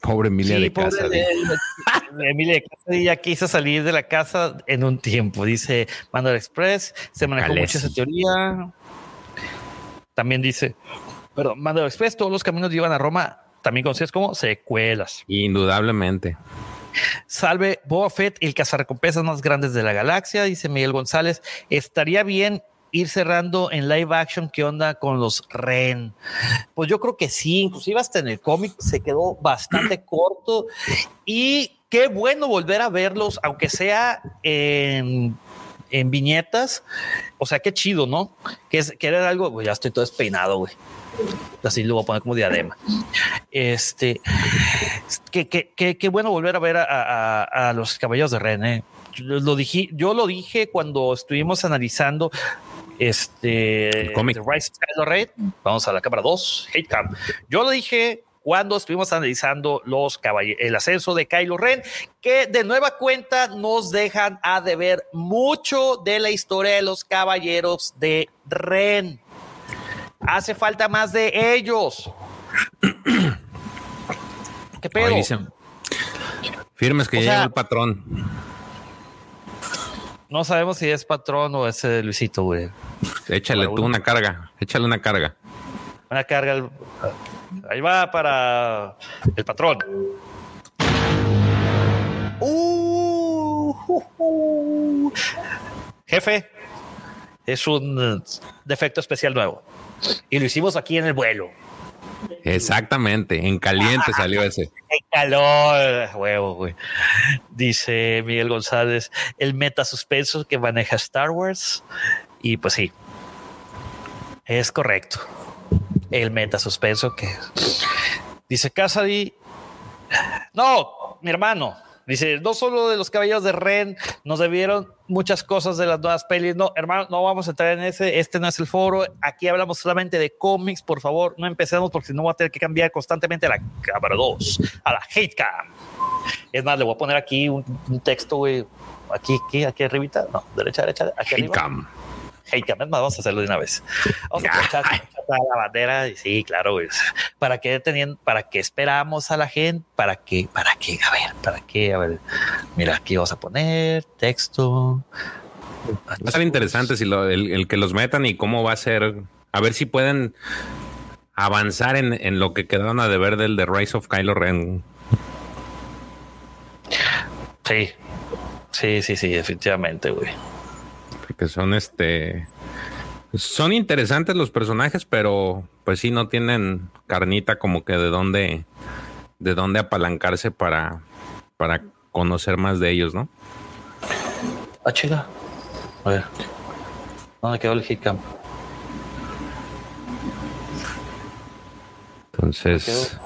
Pobre Emilia Sí, de pobre casa. de- de Emilia de casa ya quiso salir de la casa en un tiempo, dice Mandal Express. Se manejó mucho esa teoría. También dice, perdón, Mandal Express, todos los caminos llevan a Roma, también conocidos como secuelas. Indudablemente. Salve Boba Fett, el cazarrecompensas más grandes de la galaxia, dice Miguel González. Estaría bien ir cerrando en live action qué onda con los Ren. Pues yo creo que sí, inclusive hasta en el cómic se quedó bastante corto y qué bueno volver a verlos, aunque sea en, en viñetas. O sea, qué chido, ¿no? Que, es, que era algo, güey, ya estoy todo despeinado, güey. Así lo voy a poner como diadema. Este, qué que, que, que bueno volver a ver a, a- a los caballeros de René. Yo lo dije, yo lo dije cuando estuvimos analizando este cómic. The Rise of Kylo Ren. Vamos a la cámara 2, Hate Cam. Yo lo dije cuando estuvimos analizando los caballe- el ascenso de Kylo Ren, que de nueva cuenta nos dejan a deber mucho de la historia de los caballeros de Ren. Hace falta más de ellos. ¿Qué pedo? Firmes que O ya sea- llegó el patrón. No sabemos si es patrón o es eh, Luisito, güey. Échale tú una carga. Échale una carga. Una carga. al- Ahí va para el patrón. Uh, uh, uh. Jefe, es un eh, defecto especial nuevo. Y lo hicimos aquí en el vuelo. Exactamente. En caliente salió ese. ¡Qué calor! Huevo, güey. Dice Miguel González, el meta suspenso que maneja Star Wars. Y pues sí, es correcto. El meta suspenso que dice Cassidy. No, mi hermano. Dice, no solo de los caballeros de Ren, nos debieron muchas cosas de las nuevas pelis. No, hermano, no vamos a entrar en ese. Este no es el foro. Aquí hablamos solamente de cómics. Por favor, no empecemos porque si no voy a tener que cambiar constantemente a la cámara 2, a la hate cam. Es más, le voy a poner aquí un, un texto, güey. Aquí, aquí, aquí arribita. No, derecha, derecha, aquí cam. Hate cam. Es más, vamos a hacerlo de una vez. Vamos a aprovechar la bandera. Y sí, claro, güey. ¿Para qué teniendo, para qué esperamos a la gente? ¿Para qué? ¿Para qué? A ver, ¿para qué? A ver, mira, aquí vamos a poner texto. Va a ser interesante si lo, el, el que los metan y cómo va a ser. A ver si pueden avanzar en, en lo que quedaron a deber del The Rise of Kylo Ren. Sí, sí, sí, sí, definitivamente, güey. Porque son este. Son interesantes los personajes, pero pues sí no tienen carnita como que de dónde. de dónde apalancarse para. para conocer más de ellos, ¿no? Ah, chica. A ver. ¿Dónde quedó el hit cam? Entonces.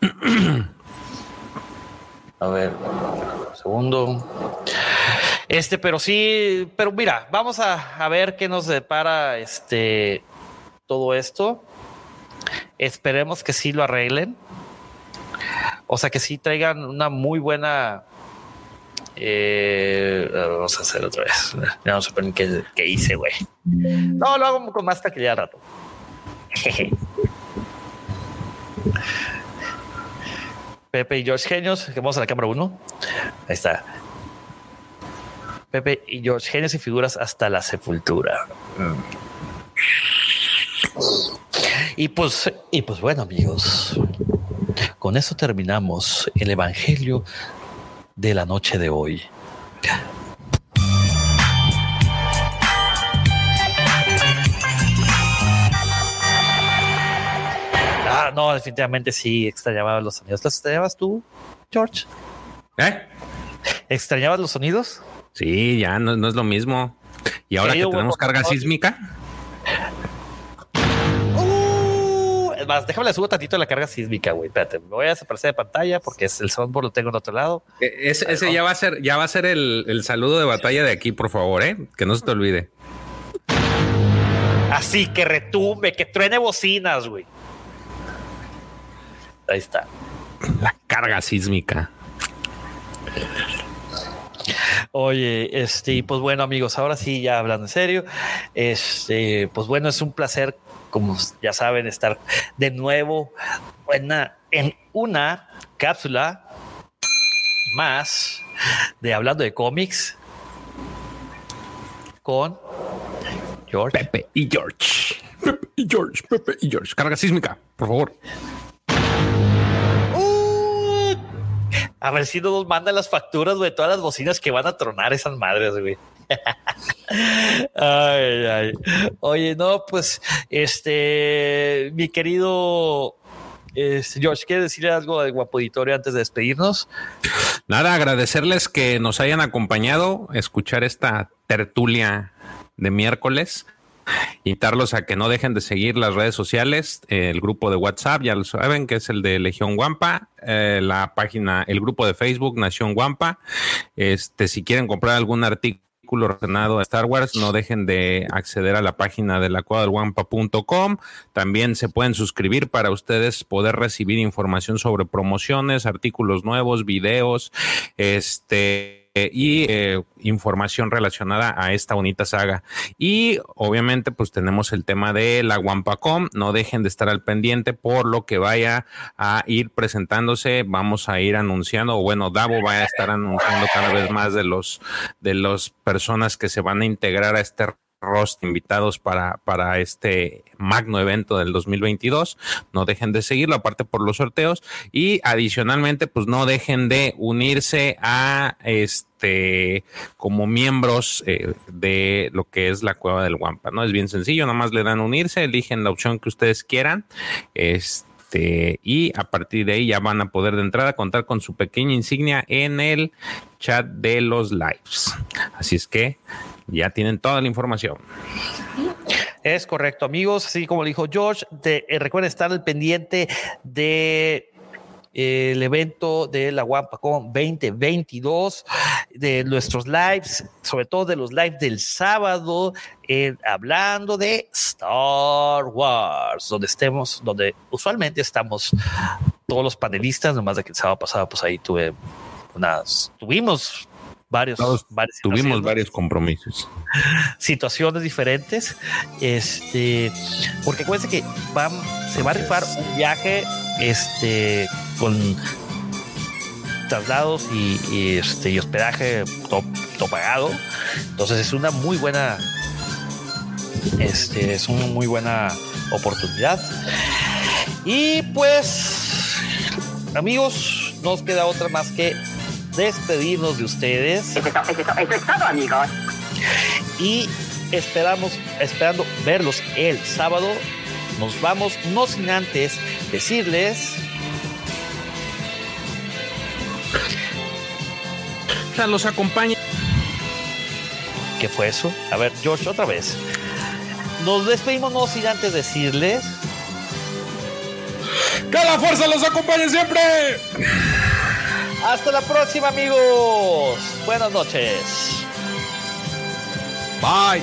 A ver, un segundo. Este, pero sí, pero mira, vamos a, a ver qué nos depara este todo esto. Esperemos que sí lo arreglen. O sea, que sí traigan una muy buena. eh, vamos a hacer otra vez. No sé ni qué, hice, güey. No, lo hago con más tranquilidad al rato. Pepe y George Genios, que vamos a la cámara 1. Ahí está. Pepe y George Genios y figuras hasta la sepultura. Y pues, y pues bueno, amigos, con eso terminamos el evangelio de la noche de hoy. Ah, no, definitivamente sí extrañaba los sonidos. ¿Los extrañabas tú, George? ¿Eh? ¿Extrañabas los sonidos? Sí, ya no, no es lo mismo. Y ahora que tenemos carga sísmica, Uh, es más, déjame le subo tantito la carga sísmica, güey. Espérate, me voy a desaparecer de pantalla porque el soundboard lo tengo en otro lado. e- ese, ese ya va a ser, ya va a ser el, el saludo de batalla de aquí, por favor, ¿eh? Que no se te olvide. Así que retumbe, que truene bocinas, güey. Ahí está. La carga sísmica. Oye, este, pues bueno, amigos, ahora sí, ya hablando en serio, este, pues bueno, es un placer, como ya saben, estar de nuevo en una, en una cápsula más de hablando de cómics con George. Pepe y George. Pepe y George, Pepe y George. Carga sísmica, por favor. A ver si no nos mandan las facturas de todas las bocinas que van a tronar esas madres, güey. ay, ay. Oye, no, pues, este, mi querido este, George, ¿quiere decirle algo al guapo auditorio antes de despedirnos? Nada, agradecerles que nos hayan acompañado, escuchar esta tertulia de miércoles. Invitarlos a que no dejen de seguir las redes sociales, el grupo de WhatsApp, ya lo saben, que es el de Legión Guampa, eh, la página, el grupo de Facebook Nación Guampa. Este, si quieren comprar algún artículo relacionado a Star Wars, no dejen de acceder a la página de la cuadra También se pueden suscribir para ustedes poder recibir información sobre promociones, artículos nuevos, videos, este y eh, información relacionada a esta bonita saga. Y obviamente pues tenemos el tema de la Wampacom, no dejen de estar al pendiente por lo que vaya a ir presentándose, vamos a ir anunciando, o bueno, Davo va a estar anunciando cada vez más de los de las personas que se van a integrar a este Rost invitados para, para este magno evento del 2022. No dejen de seguirlo, aparte por los sorteos. Y adicionalmente, pues no dejen de unirse a este como miembros eh, de lo que es la cueva del Guampa. ¿no? Es bien sencillo, nada más le dan unirse, eligen la opción que ustedes quieran. Este, y a partir de ahí ya van a poder de entrada contar con su pequeña insignia en el chat de los lives. Así es que ya tienen toda la información. Es correcto, amigos. Así como dijo George, eh, recuerden estar al pendiente de eh, el evento de la WampaCon 2022, de nuestros lives, sobre todo de los lives del sábado, hablando de Star Wars, donde estemos, donde usualmente estamos todos los panelistas, nomás de que el sábado pasado, pues ahí tuve unas, tuvimos varios, tuvimos varios compromisos. Situaciones diferentes. Este, porque acuérdense que van, se va a rifar un viaje este, con traslados y, este, y hospedaje todo, pagado. Entonces es una muy buena, este, es una muy buena oportunidad. Y pues, amigos, nos queda otra más que despedirnos de ustedes. Eso, es todo, amigos. Y esperamos, esperando verlos el sábado. Nos vamos, no sin antes decirles. Los acompaña. ¿Qué fue eso? A ver, George, otra vez. Nos despedimos, no sin antes decirles. ¡Que la fuerza los acompañe siempre! Hasta la próxima, amigos. Buenas noches. Bye.